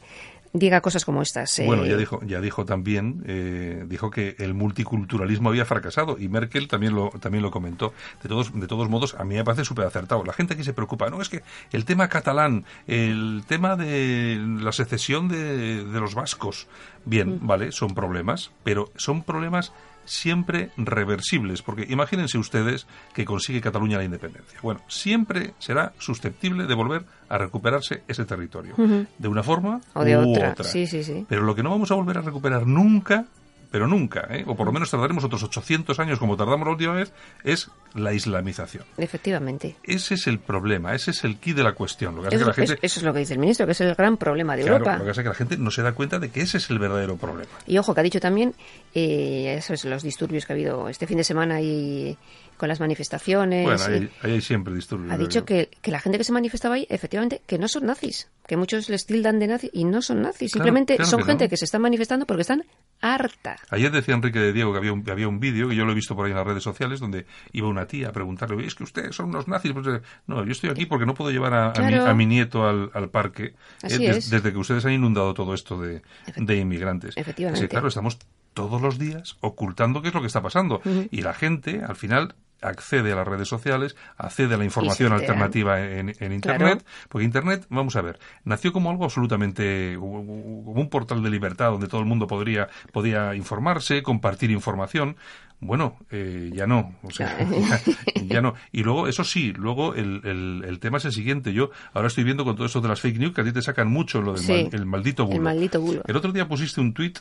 diga cosas como estas. Eh. Bueno, ya dijo, ya dijo también, eh, dijo que el multiculturalismo había fracasado y Merkel también lo, también lo comentó. De todos, de todos modos, a mí me parece súper acertado. La gente aquí se preocupa, no, es que el tema catalán, el tema de la secesión de, de los vascos, bien, mm. vale, son problemas, pero son problemas siempre reversibles, porque imagínense ustedes que consigue Cataluña la independencia. Bueno, siempre será susceptible de volver a recuperarse ese territorio, de una forma o de otra. Sí, sí, sí. Pero lo que no vamos a volver a recuperar nunca pero nunca, ¿eh? o por lo menos tardaremos otros 800 años como tardamos la última vez, es la islamización. Efectivamente. Ese es el problema, ese es el key de la cuestión. Lo que eso, que la gente... es lo que dice el ministro, que es el gran problema de Europa. Lo que pasa es que la gente no se da cuenta de que ese es el verdadero problema. Y ojo, que ha dicho también, eh, esos los disturbios que ha habido este fin de semana y con las manifestaciones. Bueno, ahí, hay siempre disturbios. Ha dicho que, que, la gente que se manifestaba ahí, efectivamente, que no son nazis, que muchos les tildan de nazis y no son nazis, simplemente son gente que se está manifestando porque están harta. Ayer decía Enrique de Diego que había un, había un vídeo, que yo lo he visto por ahí en las redes sociales, donde iba una tía a preguntarle, es que ustedes son unos nazis. Pues, eh, no, yo estoy aquí porque no puedo llevar a, mi, nieto al, parque eh, desde que ustedes han inundado todo esto de, de inmigrantes. Efectivamente. claro, estamos todos los días ocultando qué es lo que está pasando. Y la gente, al final, accede a las redes sociales, accede a la información alternativa en, Internet, porque Internet, vamos a ver, nació como algo absolutamente, como un portal de libertad donde todo el mundo podría, podía informarse, compartir información. Bueno, eh, ya no, o sea, <laughs> ya, no. Y luego, eso sí, luego el, el, tema es el siguiente. Yo ahora estoy viendo con todo esto de las fake news que a ti te sacan mucho lo del maldito bulo. El maldito bulo. El otro día pusiste un tuit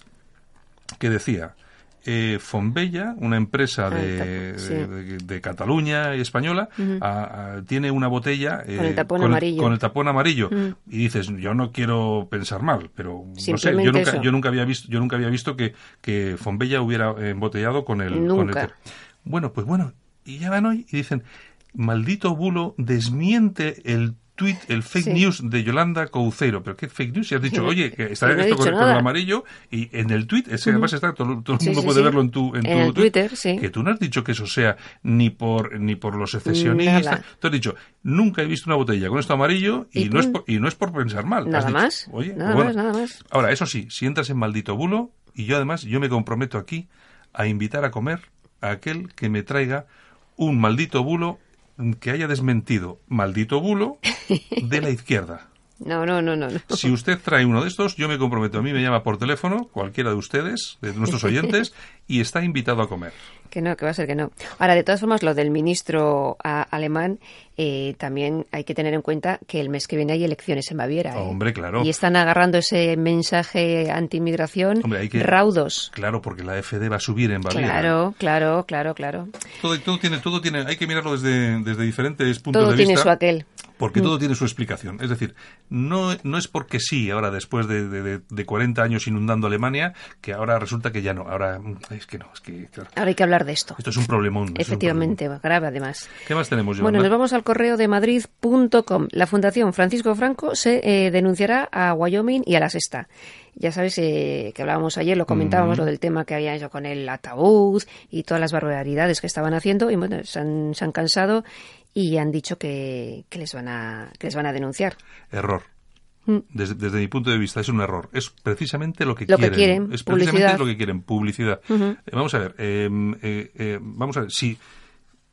que decía, eh, Fonbella, una empresa ah, de, de, Cataluña y española, tiene una botella con el tapón amarillo. con el tapón amarillo. Y dices, yo no quiero pensar mal, pero no sé, yo nunca, yo nunca había visto, yo nunca había visto que, que Fonbella hubiera embotellado con el, con el Bueno, pues bueno, y ya van hoy y dicen, maldito bulo desmiente el tweet, el fake news de Yolanda Couceiro. ¿Pero qué fake news? Y has dicho, <laughs> oye, que está <laughs> esto con, el amarillo y en el tweet, ese además está, todo, el mundo puede verlo en tu, en, Twitter, sí. que tú no has dicho que eso sea ni por ni por los secesionistas. Tú has dicho, nunca he visto una botella con esto amarillo y, no, es por, y no es por pensar mal. Nada más. Oye, nada más, nada más. Ahora, eso sí, si entras en maldito bulo, y yo además, yo me comprometo aquí a invitar a comer a aquel que me traiga un maldito bulo que haya desmentido maldito bulo de la <laughs> izquierda. No, no, no, no, Si usted trae uno de estos, yo me comprometo. A mí me llama por teléfono, cualquiera de ustedes, de nuestros oyentes, y está invitado a comer. <laughs> Que no, que va a ser que no. Ahora, de todas formas, lo del ministro alemán, eh, también hay que tener en cuenta que el mes que viene hay elecciones en Baviera. ¿eh? Hombre, claro. Y están agarrando ese mensaje anti-inmigración raudos. Claro, porque la FD va a subir en Baviera. Claro, claro, claro, claro. Todo, todo tiene, todo tiene, hay que mirarlo desde, desde diferentes puntos de vista. Todo tiene su aquel porque mm. todo tiene su explicación. Es decir, no, no es porque sí, ahora después de, de, de, 40 años inundando Alemania, que ahora resulta que ya no. Ahora mm, es que no, es que... Ahora hay que hablar de esto. Esto es un problemón. Efectivamente, grave además. ¿Qué más tenemos, Bueno, nos vamos al correo de madrid.com. La Fundación Francisco Franco se eh, denunciará a Wyoming y a la Sexta. Ya sabes eh, que hablábamos ayer, lo comentábamos, lo del tema que habían hecho con el ataúd y todas las barbaridades que estaban haciendo. Y bueno, se han, se han cansado y han dicho que, les van a, que les van a denunciar. Error. Mm. Desde, mi punto de vista es un error. Es precisamente lo que quieren. quieren. Es precisamente lo que quieren, publicidad. Eh, vamos a ver, em, eh, eh, vamos a ver, si,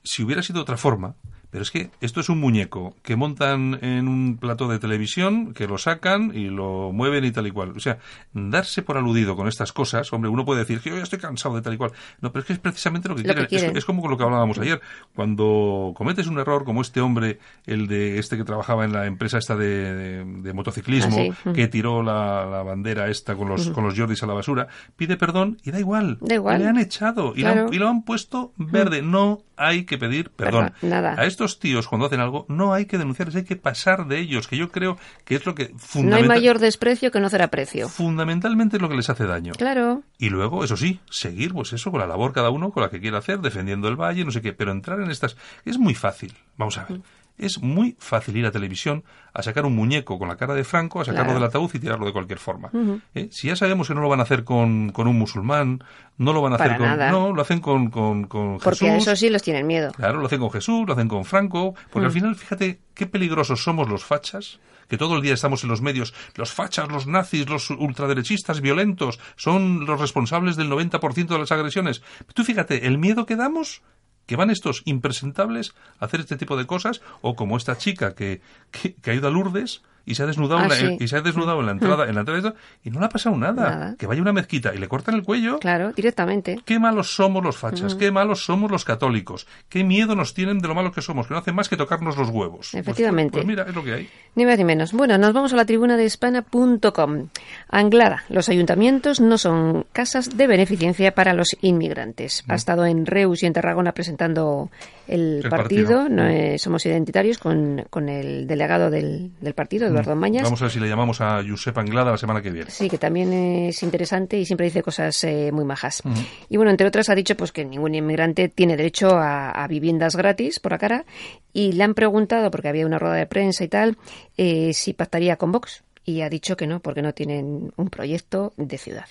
si hubiera sido otra forma, pero es que esto es un muñeco que montan en un plato de televisión, que lo sacan y lo mueven y tal y cual. O sea, darse por aludido con estas cosas, hombre, uno puede decir que yo ya estoy cansado de tal y cual. No, pero es que es precisamente lo que, quieren. Es, como con lo que hablábamos ayer. Cuando cometes un error como este hombre, el de este que trabajaba en la empresa esta de, motociclismo, ah, que tiró la, bandera esta con los, con los Jordis a la basura, pide perdón y da igual. Da igual. Le han echado y, lo, han, puesto verde. No hay que pedir perdón. nada. A estos tíos, cuando hacen algo, no hay que denunciarles, hay que pasar de ellos, que yo creo que es lo que No hay mayor desprecio que no hacer aprecio. Fundamentalmente es lo que les hace daño. Claro. Y luego, eso sí, seguir, pues eso, con la labor cada uno, con la que quiera hacer, defendiendo el valle, no sé qué, pero entrar en estas... Es muy fácil. Vamos a ver. Es muy fácil ir a televisión a sacar un muñeco con la cara de Franco, a sacarlo del ataúd y tirarlo de cualquier forma. ¿Eh? Si ya sabemos que no lo van a hacer con, con un musulmán, no lo van a hacer con... No, lo hacen con, con, con Jesús. Porque a eso sí los tienen miedo. Claro, lo hacen con Jesús, lo hacen con Franco, porque al mm. final, fíjate qué peligrosos somos los fachas, que todo el día estamos en los medios, los fachas, los nazis, los ultraderechistas violentos, son los responsables del 90% de las agresiones. Tú fíjate, el miedo que damos que van estos impresentables a hacer este tipo de cosas, o como esta chica que, que, que ido a Lourdes y se ha desnudado, en, la, ah, y se ha desnudado en la entrada, en la entrada y no le ha pasado nada. Que vaya una mezquita y le cortan el cuello. Claro, directamente. Qué malos somos los fachas, qué malos somos los católicos, qué miedo nos tienen de lo malos que somos, que no hacen más que tocarnos los huevos. Pues, Efectivamente. Pues, mira, es lo que hay. Ni más ni menos. Bueno, nos vamos a la tribuna de España.com. Anglada, los ayuntamientos no son casas de beneficencia para los inmigrantes. Ha estado en Reus y en Tarragona presentando el, partido, no somos identitarios, con, con el delegado del, del partido, Eduardo Mañas. Vamos a ver si le llamamos a Josep Anglada la semana que viene. Sí, que también es interesante y siempre dice cosas eh, muy majas. Y bueno, entre otras ha dicho pues que ningún inmigrante tiene derecho a, viviendas gratis por la cara y le han preguntado, porque había una rueda de prensa y tal, eh, si pactaría con Vox y ha dicho que no, porque no tienen un proyecto de ciudad.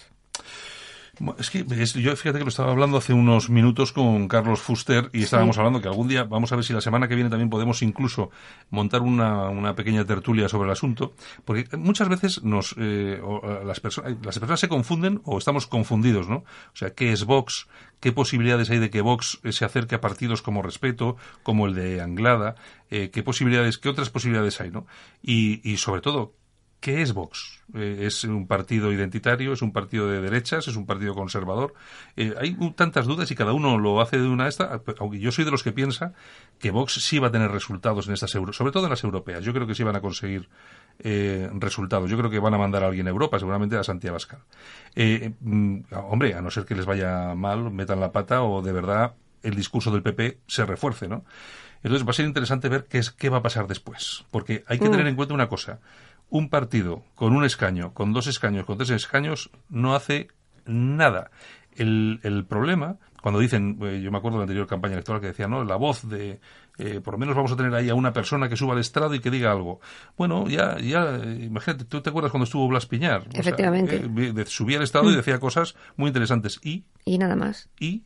Es que yo fíjate que lo estaba hablando hace unos minutos con Carlos Fuster y estábamos hablando que algún día, vamos a ver si la semana que viene también podemos incluso montar una, una pequeña tertulia sobre el asunto, porque muchas veces nos, eh, las, personas, las personas se confunden o estamos confundidos, ¿no? O sea, ¿qué es Vox? ¿Qué posibilidades hay de que Vox se acerque a partidos como Respeto, como el de Anglada? Eh, ¿Qué posibilidades, qué otras posibilidades hay, no? Y, y sobre todo, ¿Qué es Vox? Eh, ¿Es un partido identitario? ¿Es un partido de derechas? ¿Es un partido conservador? Eh, hay tantas dudas y cada uno lo hace de una esta, aunque yo soy de los que piensa que Vox sí va a tener resultados en estas sobre todo en las europeas. Yo creo que sí van a conseguir eh, resultados. Yo creo que van a mandar a alguien a Europa, seguramente a Santiago Abascal. Mm, hombre, a no ser que les vaya mal, metan la pata o de verdad el discurso del PP se refuerce, ¿no? Entonces va a ser interesante ver qué, es, qué va a pasar después. Porque hay que mm. tener en cuenta una cosa un partido con un escaño, con dos escaños, con tres escaños, no hace nada. El, el problema, cuando dicen, eh, yo me acuerdo de la anterior campaña electoral que decía, no, la voz de, eh, por lo menos vamos a tener ahí a una persona que suba al estrado y que diga algo. Bueno, ya, ya, imagínate, tú te acuerdas cuando estuvo Blas Piñar. Efectivamente. Eh, subía al estrado y mm. decía cosas muy interesantes. Y. Y nada más. Y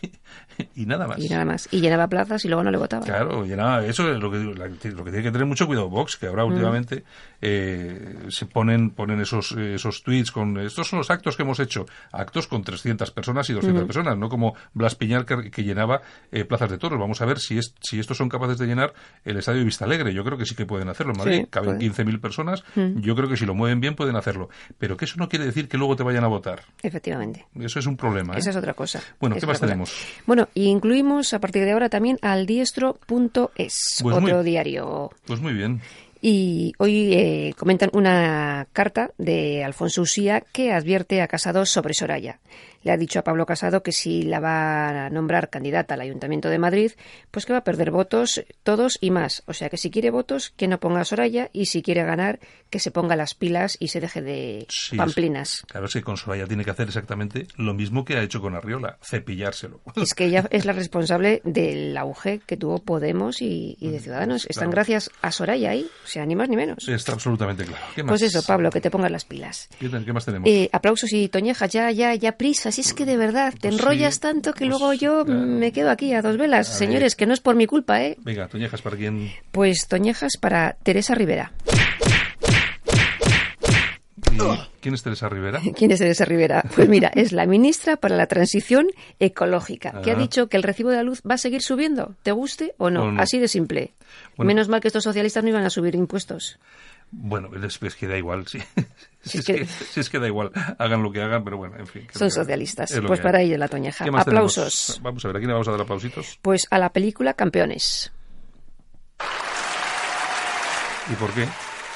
<laughs> <laughs> y nada más. Y nada más. Y llenaba plazas y luego no le votaba. Claro, llenaba. Eso es lo que, lo que tiene que tener mucho cuidado Vox, que ahora mm. últimamente eh, se ponen, ponen esos, esos tweets con estos son los actos que hemos hecho. Actos con 300 personas y 200 personas, no como Blas Piñar que, llenaba eh, plazas de toros. Vamos a ver si, es, si estos son capaces de llenar el estadio de Vista Alegre. Yo creo que sí que pueden hacerlo. En Madrid caben 15.000 personas. Yo creo que si lo mueven bien pueden hacerlo. Pero que eso no quiere decir que luego te vayan a votar. Efectivamente. Eso es un problema. ¿eh? Esa es otra cosa. Bueno, ¿qué más tenemos? Bueno, y incluimos a partir de ahora también aldiestro.es, pues otro diario. Pues muy bien. Y hoy eh, comentan una carta de Alfonso Usía que advierte a Casado sobre Soraya le ha dicho a Pablo Casado que si la va a nombrar candidata al Ayuntamiento de Madrid, pues que va a perder votos todos y más. O sea que si quiere votos, que no ponga a Soraya y si quiere ganar, que se ponga las pilas y se deje de pamplinas. claro, es que con Soraya tiene que hacer exactamente lo mismo que ha hecho con Arriola, cepillárselo. <laughs> Es que ella es la responsable del auge que tuvo Podemos y, de mm, Ciudadanos. Están gracias a Soraya ahí, o sea, ni más ni menos. Está absolutamente claro. Pues eso, Pablo, que te pongas las pilas. ¿Qué, más tenemos? Eh, aplausos y toñejas, ya, ya, ya prisas es que de verdad te pues enrollas tanto que pues luego yo me quedo aquí a dos velas. Señores, que no es por mi culpa, ¿eh? Venga, Toñejas, ¿para quién? Pues Toñejas para Teresa Rivera. ¿Quién es Teresa Rivera? <laughs> ¿Quién es Teresa Rivera? Pues mira, es la ministra para la transición ecológica, que ha ah. dicho que el recibo de la luz va a seguir subiendo, te guste o no, así de simple. Menos mal que estos socialistas no iban a subir impuestos. Bueno, es, que da igual, sí. <laughs> Si, es que, da igual, hagan lo que hagan, pero bueno, en fin. Son socialistas. Pues para ello la toñeja. Aplausos. Vamos a ver, ¿a quién le vamos a dar aplausitos? Pues a la película Campeones. ¿Y por qué?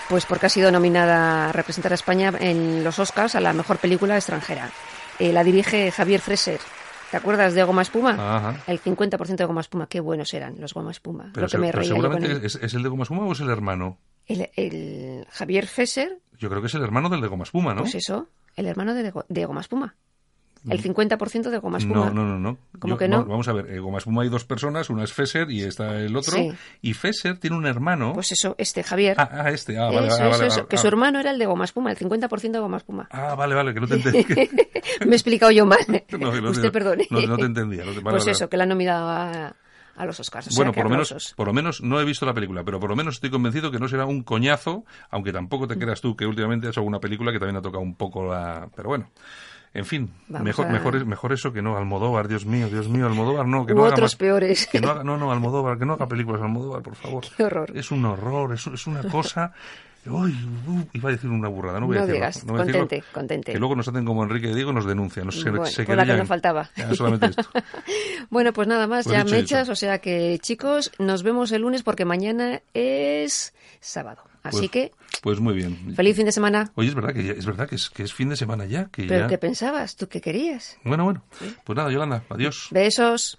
Pues porque ha sido nominada a representar a España en los Oscars a la mejor película extranjera. Eh, la dirige Javier Freser. ¿Te acuerdas de Goma Espuma? Ajá. El 50% de Goma Espuma. Qué buenos eran los Goma Espuma. Pero, seguramente Es, el de Goma Espuma o es el hermano? El, Javier Fesser. Yo creo que es el hermano del de Goma Espuma, ¿no? Pues eso, el hermano de, de Goma Espuma. El 50% de goma espuma. No, no, no. no. ¿Cómo que no? Vamos a ver, eh, goma espuma hay dos personas, una es Fesser y está el otro. Y Fesser tiene un hermano. Pues eso, este, Javier. Ah, ah este, ah, vale, eso, vale, eso, que su hermano era el de goma espuma, el 50% de goma espuma. Ah, vale, vale, que no te entendí. <laughs> Me he explicado yo mal. <laughs> Usted perdone. No, te entendía. pues eso, que la han nominado a a los Oscars. bueno, por lo, menos, por lo menos no he visto la película, pero por lo menos estoy convencido que no será un coñazo, aunque tampoco te creas tú que últimamente has hecho alguna película que también ha tocado un poco la... Pero bueno. En fin, mejor, mejor, mejor eso que no Almodóvar, Dios mío, Dios mío, Almodóvar no, que no haga otros peores. Que no, haga, no, no, Almodóvar, que no haga películas Almodóvar, por favor. <laughs> Qué horror. Es un horror, es, es una cosa Uy, iba a decir una burrada, no voy a decirlo. Digas, no contente, contente. Que luego nos hacen como Enrique Diego, nos denuncian. Nos, bueno, se, la que no faltaba. solamente esto. <laughs> bueno, pues nada más, pues ya me echas. O sea que, chicos, nos vemos el lunes porque mañana es sábado. Así pues, que. Pues muy bien. Feliz fin de semana. Oye, es verdad que, es, verdad que, es, que es fin de semana ya. Que ¿Pero ya... qué pensabas? ¿Tú qué querías? Bueno, bueno. Pues nada, Yolanda, adiós. Besos.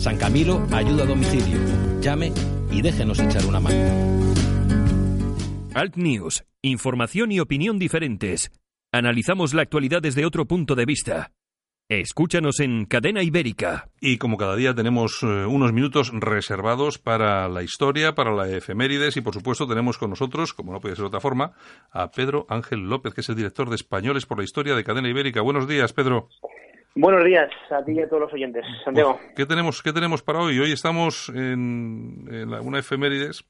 San Camilo ayuda a domicilio. Llame y déjenos echar una mano. Alt News. Información y opinión diferentes. Analizamos la actualidad desde otro punto de vista. Escúchanos en Cadena Ibérica. Y como cada día tenemos eh, unos minutos reservados para la historia, para la efemérides y por supuesto tenemos con nosotros, como no puede ser de otra forma, a Pedro Ángel López, que es el director de Españoles por la Historia de Cadena Ibérica. Buenos días, Pedro. Buenos días a ti y a todos los oyentes. Santiago. Pues, ¿qué, tenemos, ¿Qué tenemos para hoy? Hoy estamos en, una efemérides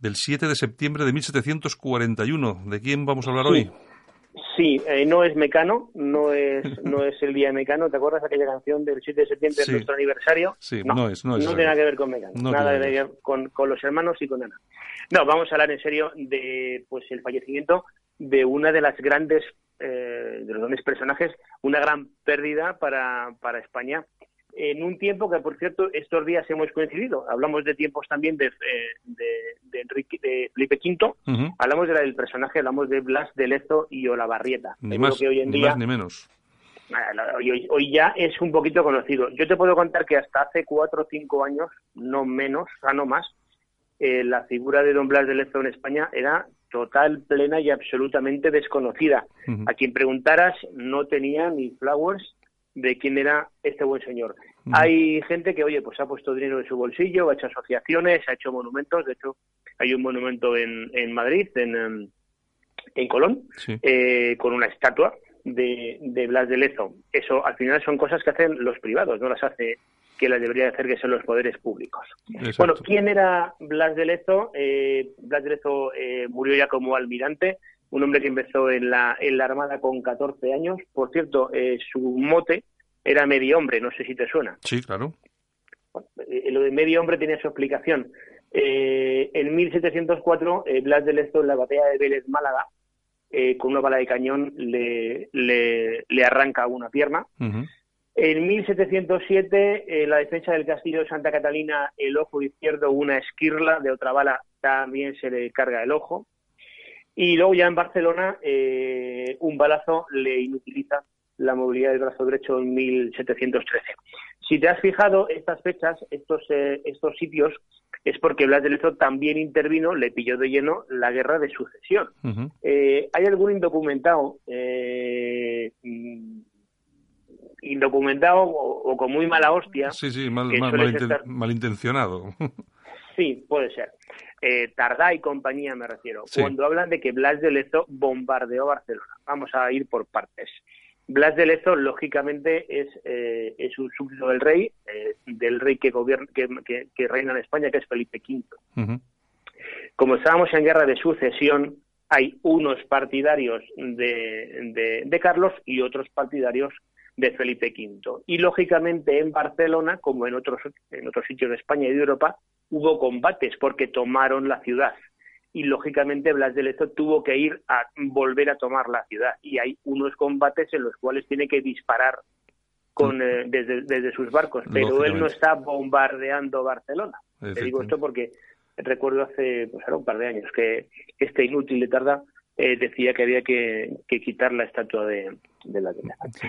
del 7 de septiembre de 1741. ¿De quién vamos a hablar hoy? Sí, eh, no es Mecano, no es <laughs> no es el día de Mecano. ¿Te acuerdas de aquella canción del 7 de septiembre de nuestro aniversario? Sí, no, es. No, no tiene nada que ver con Mecano, nada que ver con, con, los hermanos y con Ana. No, vamos a hablar en serio de pues el fallecimiento de una de las grandes eh, de los grandes personajes, una gran pérdida para, para España en un tiempo que, por cierto, estos días hemos coincidido. Hablamos de tiempos también de, eh, de, Enrique, de Felipe V, hablamos de la del personaje, hablamos de Blas de Lezo y Olavarrieta. Ni más, que hoy en ni día, más ni menos. Hoy, ya es un poquito conocido. Yo te puedo contar que hasta hace cuatro o cinco años, no menos, o sea, no más, eh, la figura de Don Blas de Lezo en España era total, plena y absolutamente desconocida. A quien preguntaras no tenía ni flowers de quién era este buen señor. Hay gente que, oye, pues ha puesto dinero en su bolsillo, ha hecho asociaciones, ha hecho monumentos. De hecho, hay un monumento en, en Madrid, en, em, en Colón, eh, con una estatua de, de Blas de Lezo. Eso, al final, son cosas que hacen los privados, no las hace que las debería hacer que son los poderes públicos. Bueno, ¿quién era Blas de Lezo? Eh, Blas de Lezo eh, murió ya como almirante, un hombre que empezó en la, en la Armada con 14 años. Por cierto, eh, su mote era medio hombre, no sé si te suena. Sí, claro. lo de medio hombre tenía su explicación. en 1704, Blas de Lezo, en la batalla de Vélez Málaga, con una bala de cañón le, le, arranca una pierna. En 1707, en la defensa del castillo de Santa Catalina, el ojo izquierdo, una esquirla de otra bala, también se le carga el ojo. Y luego ya en Barcelona, eh, un balazo le inutiliza la movilidad del brazo derecho en 1713. Si te has fijado, estas fechas, estos, eh, estos sitios, es porque Blas de Lezo también intervino, le pilló de lleno la guerra de sucesión. Eh, hay algún indocumentado indocumentado o, con muy mala hostia. Sí, sí, mal, malintencionado. Sí, puede ser. Eh, Tardá y compañía me refiero. Cuando hablan de que Blas de Lezo bombardeó Barcelona. Vamos a ir por partes. Blas de Lezo, lógicamente, es, eh, es un súbdito del rey, eh, del rey que, gobierna, que, que, reina en España, que es Felipe V. Como estábamos en guerra de sucesión, hay unos partidarios de, de, de Carlos y otros partidarios de Felipe V. Y lógicamente en Barcelona, como en otros, en otros sitios de España y de Europa, hubo combates porque tomaron la ciudad. Y lógicamente Blas de Lezo tuvo que ir a volver a tomar la ciudad. Y hay unos combates en los cuales tiene que disparar con, eh, desde, sus barcos. Pero él no está bombardeando Barcelona. Te digo esto porque recuerdo hace pues, un par de años que este inútil de Tarda eh, decía que había que, quitar la estatua de, de la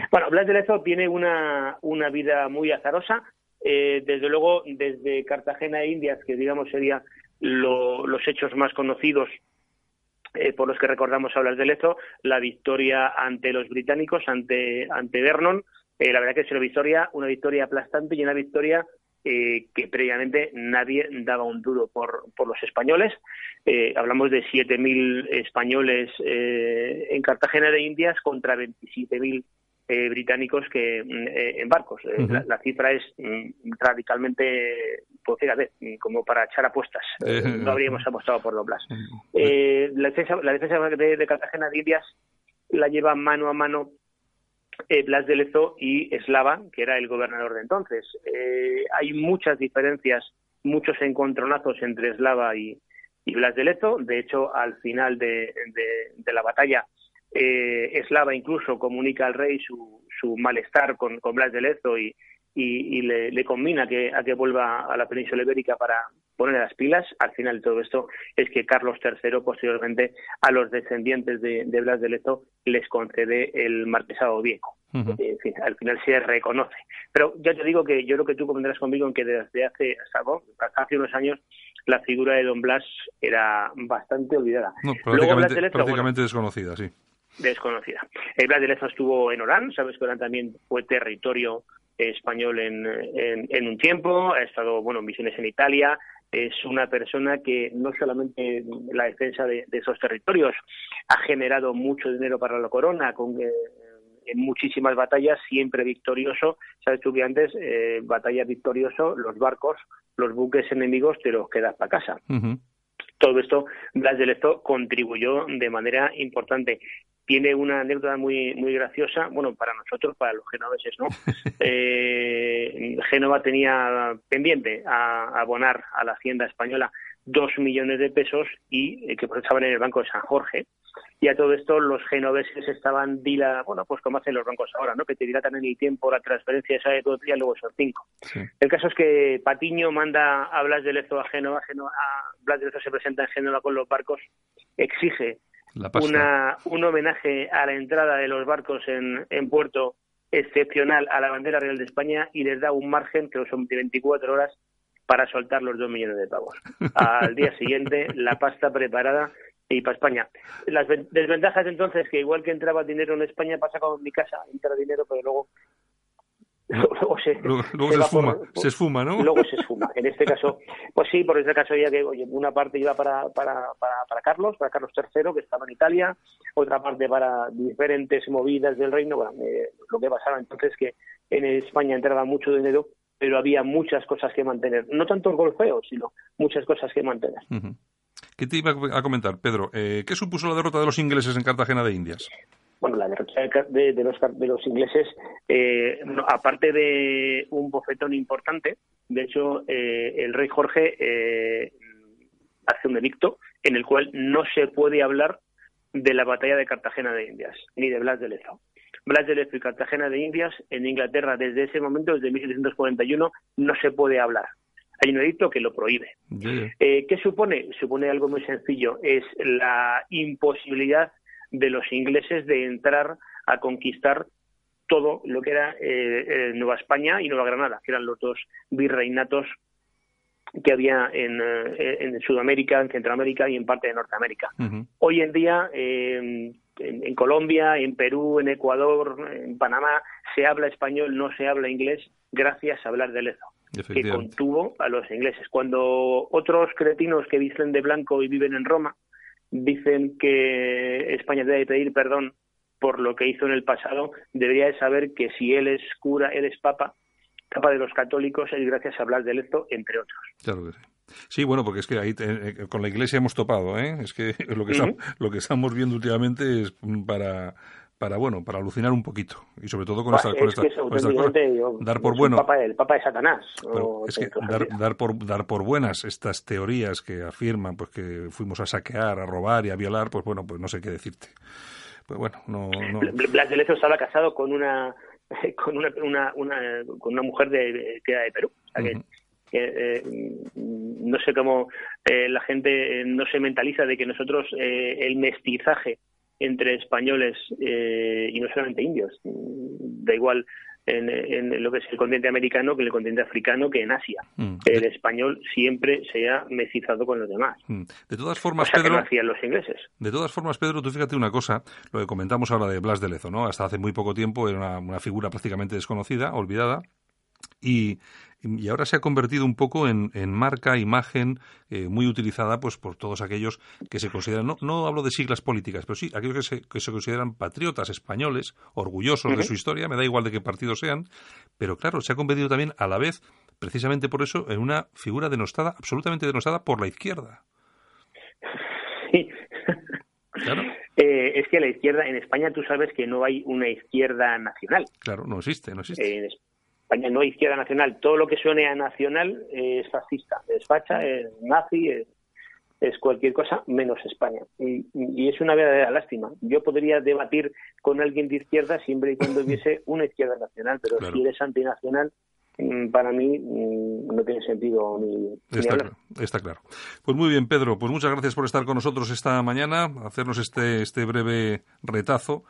Bueno, Blas de Lezo tiene una, una vida muy azarosa. Eh, desde luego, desde Cartagena e Indias, que digamos serían los hechos más conocidos eh, por los que recordamos a Blas de Lezo, la victoria ante los británicos, ante, ante Vernon. la verdad que es una victoria, una victoria aplastante y una victoria eh, que previamente nadie daba un duro por, por los españoles. Eh, hablamos de 7.000 españoles eh, en Cartagena de Indias contra 27.000 británicos que en barcos. la, cifra es mm, radicalmente, pues fíjate, como para echar apuestas. no habríamos apostado por doblas. la defensa, la defensa de, de Cartagena de Indias la lleva mano a mano eh, Blas de Lezo y Eslava, que era el gobernador de entonces. Eh, hay muchas diferencias, muchos encontronazos entre Eslava y, Blas de Lezo. De hecho, al final de, la batalla, eh, Eslava incluso comunica al rey su, malestar con, Blas de Lezo y, le, le, combina que, a que vuelva a la península ibérica para poner las pilas. Al final de todo esto es que Carlos III, posteriormente, a los descendientes de, Blas de Lezo les concede el marquesado viejo. en fin, al final se reconoce. Pero ya te digo que yo creo que tú convendrás conmigo en que desde hace, hace unos años la figura de Don Blas era bastante olvidada. prácticamente, desconocida, sí. Desconocida. El Blas de Lezo estuvo en Orán, sabes que Orán también fue territorio español en, en, un tiempo, ha estado, bueno, en misiones en Italia, es una persona que no solamente la defensa de, esos territorios ha generado mucho dinero para la corona, con, eh, en muchísimas batallas siempre victorioso. Sabes tú que antes, eh, batalla victorioso, los barcos, los buques enemigos te los quedas para casa. Todo esto, Blas de Lezo contribuyó de manera importante tiene una anécdota muy muy graciosa, bueno, para nosotros, para los genoveses, ¿no? <laughs> eh, Génova tenía pendiente a, abonar a la hacienda española dos millones de pesos y eh, que estaban en el Banco de San Jorge. Y a todo esto los genoveses estaban, dila, bueno, pues como hacen los bancos ahora, ¿no? Que te dilatan en el tiempo la transferencia esa de todo y luego son cinco. El caso es que Patiño manda a Blas de Lezo a Génova, a Blas de Lezo se presenta en Génova con los barcos, exige una, un homenaje a la entrada de los barcos en, en puerto excepcional a la bandera real de España y les da un margen que son de 24 horas para soltar los dos millones de pavos. <laughs> Al día siguiente, la pasta preparada y para España. Las desventajas entonces que igual que entraba dinero en España pasa como en mi casa, entra dinero pero luego luego se, esfuma, se esfuma, ¿no? Luego se esfuma. En este caso, pues sí, por este caso ya que oye, una parte iba para, para, para, Carlos, para Carlos III, que estaba en Italia, otra parte para diferentes movidas del reino. Bueno, eh, lo que pasaba entonces es que en España entraba mucho dinero, pero había muchas cosas que mantener. No tanto el golfeo, sino muchas cosas que mantener. ¿Qué te iba a comentar, Pedro? Eh, ¿Qué supuso la derrota de los ingleses en Cartagena de Indias? Bueno, la derrota de, de, los, de los ingleses, eh, aparte de un bofetón importante, de hecho, eh, el rey Jorge eh, hace un edicto en el cual no se puede hablar de la batalla de Cartagena de Indias, ni de Blas de Lezo. Blas de Lezo y Cartagena de Indias en Inglaterra desde ese momento, desde 1741, no se puede hablar. Hay un edicto que lo prohíbe. ¿Qué supone? Supone algo muy sencillo, es la imposibilidad de los ingleses de entrar a conquistar todo lo que era eh, eh, Nueva España y Nueva Granada, que eran los dos virreinatos que había en, eh, en Sudamérica, en Centroamérica y en parte de Norteamérica. Hoy en día, en, en, Colombia, en Perú, en Ecuador, en Panamá, se habla español, no se habla inglés, gracias a hablar de Lezo, que contuvo a los ingleses. Cuando otros cretinos que visten de blanco y viven en Roma, dicen que España debe pedir perdón por lo que hizo en el pasado, debería de saber que si él es cura, él es papa, papa de los católicos, es gracias a hablar de esto, entre otros. Claro que sí. Sí, bueno, porque es que ahí eh, con la Iglesia hemos topado, ¿eh? Es que <laughs> lo que, lo que estamos viendo últimamente es para para bueno para alucinar un poquito. Y sobre todo con esta, con dar por bueno el papa, de Satanás es que dar, dar, por dar por buenas estas teorías que afirman pues que fuimos a saquear a robar y a violar pues bueno pues no sé qué decirte. Pues bueno no, no... Blas de Lezo estaba casado con una <laughs> con una, una, una con una mujer de, que era de Perú. O sea que, eh, no sé cómo eh, la gente no se mentaliza de que nosotros eh, el mestizaje entre españoles eh, y no solamente indios. Da igual en, lo que es el continente americano que en el continente africano que en Asia. Mm. El español siempre se ha mestizado con los demás. Mm. De todas formas, Pedro, los ingleses. De todas formas, Pedro, tú fíjate una cosa, lo que comentamos ahora de Blas de Lezo, ¿no? Hasta hace muy poco tiempo era una figura prácticamente desconocida, olvidada, y y ahora se ha convertido un poco en, marca, imagen eh, muy utilizada pues por todos aquellos que se consideran, no, no hablo de siglas políticas, pero sí aquellos que se, que se consideran patriotas españoles, orgullosos de su historia, me da igual de qué partido sean, pero claro, se ha convertido también a la vez, precisamente por eso, en una figura denostada, absolutamente denostada por la izquierda. Sí. Claro. Eh, es que la izquierda, en España tú sabes que no hay una izquierda nacional. Claro, no existe, no existe. España no izquierda nacional. Todo lo que suene a nacional es fascista, es facha, es nazi, es, cualquier cosa menos España. Y, es una verdadera lástima. Yo podría debatir con alguien de izquierda siempre y cuando <laughs> hubiese una izquierda nacional, pero si eres antinacional, mm, para mí mm, no tiene sentido ni, está, Claro, está claro. Pues muy bien, Pedro, pues muchas gracias por estar con nosotros esta mañana, hacernos este, este breve retazo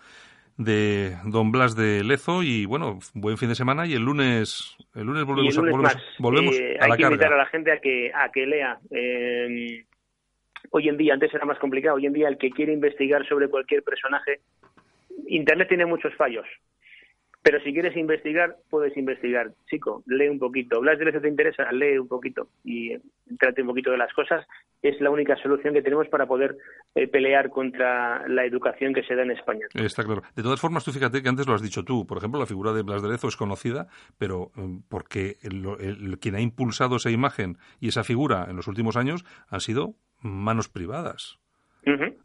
de Don Blas de Lezo y bueno, buen fin de semana y el lunes el lunes volvemos, volvemos, eh, a la Hay que invitar a la gente a que a que lea. Eh, hoy en día, antes era más complicado, hoy en día el que quiere investigar sobre cualquier personaje, Internet tiene muchos fallos. Pero si quieres investigar, puedes investigar. Chico, lee un poquito. Blas de Lezo te interesa, lee un poquito y trate un poquito de las cosas. Es la única solución que tenemos para poder eh, pelear contra la educación que se da en España. Está claro. De todas formas, tú fíjate que antes lo has dicho tú. Por ejemplo, la figura de Blas de Lezo es conocida, pero mm, porque quien ha impulsado esa imagen y esa figura en los últimos años han sido manos privadas.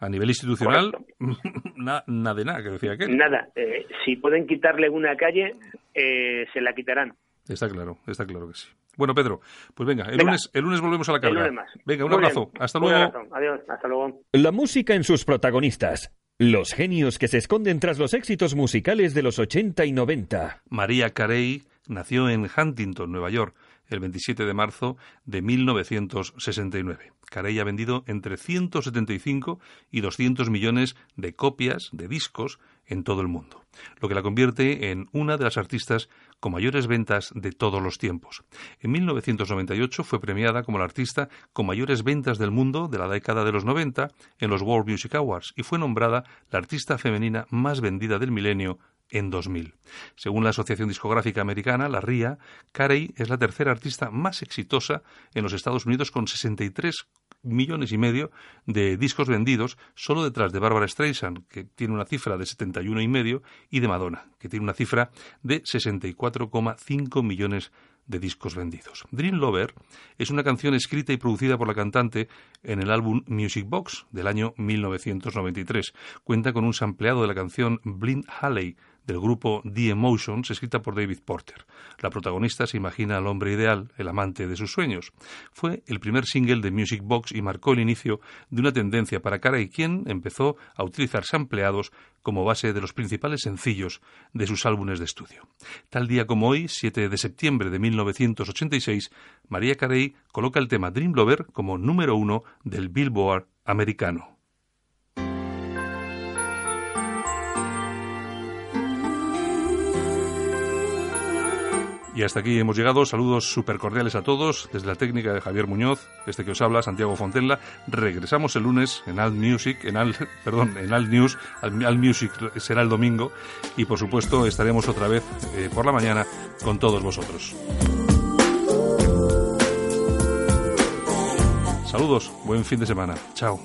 A nivel institucional, <laughs> nada de nada, que decía aquel. Nada. Eh, si pueden quitarle una calle, eh, se la quitarán. Está claro, está claro que sí. Bueno, Pedro, pues venga, el, Lunes, el lunes volvemos a la carga. Venga, un abrazo. Hasta luego. Adiós, hasta luego. La música en sus protagonistas. Los genios que se esconden tras los éxitos musicales de los 80 y 90. María Carey nació en Huntington, Nueva York el 27 de marzo de 1969. Carey ha vendido entre 175 y 200 millones de copias de discos en todo el mundo, lo que la convierte en una de las artistas con mayores ventas de todos los tiempos. En 1998 fue premiada como la artista con mayores ventas del mundo de la década de los 90 en los World Music Awards y fue nombrada la artista femenina más vendida del milenio en 2000. Según la Asociación Discográfica Americana, la RIA, Carey es la tercera artista más exitosa en los Estados Unidos con 63 millones y medio de discos vendidos, solo detrás de Barbara Streisand, que tiene una cifra de 71 y medio, y de Madonna, que tiene una cifra de 64,5 millones de discos vendidos. Dream Lover es una canción escrita y producida por la cantante en el álbum Music Box del año 1993. Cuenta con un sampleado de la canción Blind Halley del grupo The Emotions, escrita por David Porter. La protagonista se imagina al hombre ideal, el amante de sus sueños. Fue el primer single de Music Box y marcó el inicio de una tendencia para y quien empezó a utilizar sampleados como base de los principales sencillos de sus álbumes de estudio. Tal día como hoy, 7 de septiembre de 1986, María Carey coloca el tema Dream Lover como número uno del Billboard americano. Y hasta aquí hemos llegado. Saludos súper cordiales a todos desde la técnica de Javier Muñoz, este que os habla, Santiago Fontella. Regresamos el lunes en Alt Music, en Alt, <laughs> perdón, en Alt News. Alt, Music será el domingo y por supuesto estaremos otra vez eh, por la mañana con todos vosotros. Saludos, buen fin de semana. Chao.